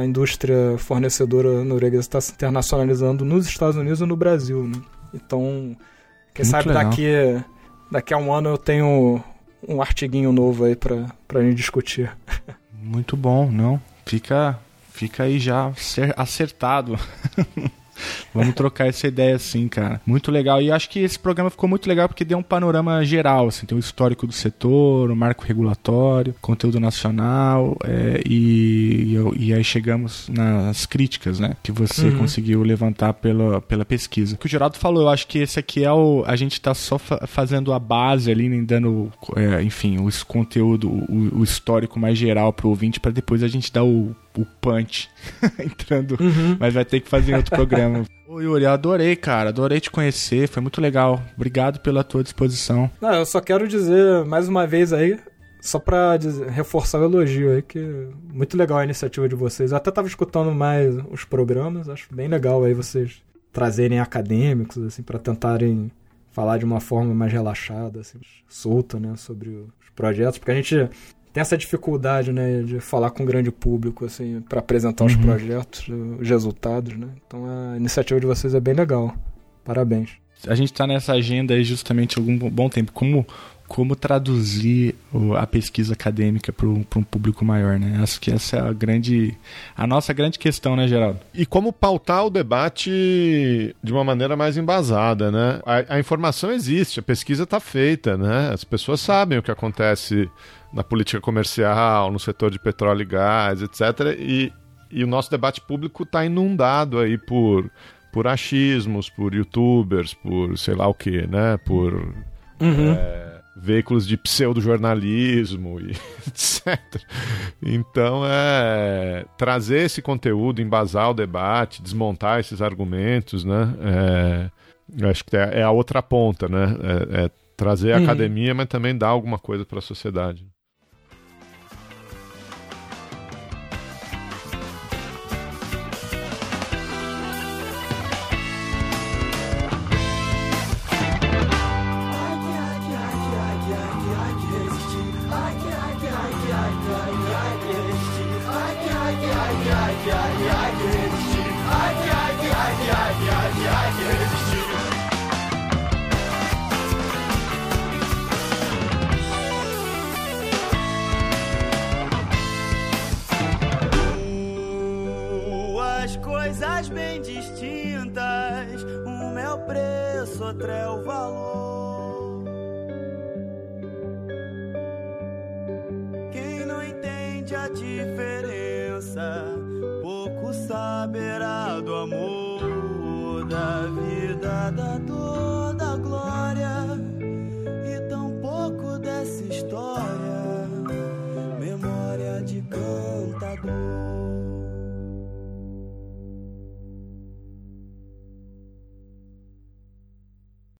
a indústria fornecedora norueguesa está se internacionalizando nos Estados Unidos e no Brasil, né? Então, quem Muito sabe legal. daqui, daqui a um ano eu tenho um artiguinho novo aí pra, pra gente discutir. Muito bom, não? Fica, fica aí já acer- acertado. Vamos trocar essa ideia assim, cara. Muito legal. E acho que esse programa ficou muito legal porque deu um panorama geral, assim, tem o histórico do setor, o marco regulatório, conteúdo nacional, é, e, e, e aí chegamos nas críticas, né? Que você Uhum. conseguiu levantar pela, pela pesquisa. O que o Geraldo falou, eu acho que esse aqui é o. A gente tá só fa- fazendo a base ali, nem dando, é, enfim, o conteúdo, o, o histórico mais geral pro ouvinte, pra depois a gente dar o, o punch entrando. Mas vai ter que fazer em outro programa. Ô Yuri, eu adorei, cara. Adorei te conhecer. Foi muito legal. Obrigado pela tua disposição. Não, eu só quero dizer mais uma vez aí, só pra dizer- reforçar o elogio aí, que muito legal a iniciativa de vocês. Eu até tava escutando mais os programas, acho bem legal aí vocês trazerem acadêmicos, assim, pra tentarem falar de uma forma mais relaxada, assim, solta, né, sobre os projetos, porque a gente tem essa dificuldade, né, de falar com o grande público, assim, pra apresentar os projetos, os resultados, né. Então a iniciativa de vocês é bem legal. Parabéns. A gente tá nessa agenda aí justamente há algum bom tempo. Como como traduzir a pesquisa acadêmica para um, um público maior, né? Acho que essa é a grande, a nossa grande questão, né, Geraldo? E como pautar o debate de uma maneira mais embasada, né? A, a informação existe, a pesquisa está feita, né? As pessoas sabem o que acontece na política comercial, no setor de petróleo e gás, etc. E, e o nosso debate público está inundado aí por por achismos, por youtubers, por sei lá o que, né? Por uhum. é, veículos de pseudo-jornalismo e etc. Então, é trazer esse conteúdo, embasar o debate, desmontar esses argumentos, né? É, acho que é, é, a outra ponta, né? É, é trazer a uhum. academia, mas também dar alguma coisa para a sociedade. outra é o valor. Quem não entende a diferença, pouco saberá do amor, da vida, da dor, da glória e tão pouco dessa história, memória de cantador.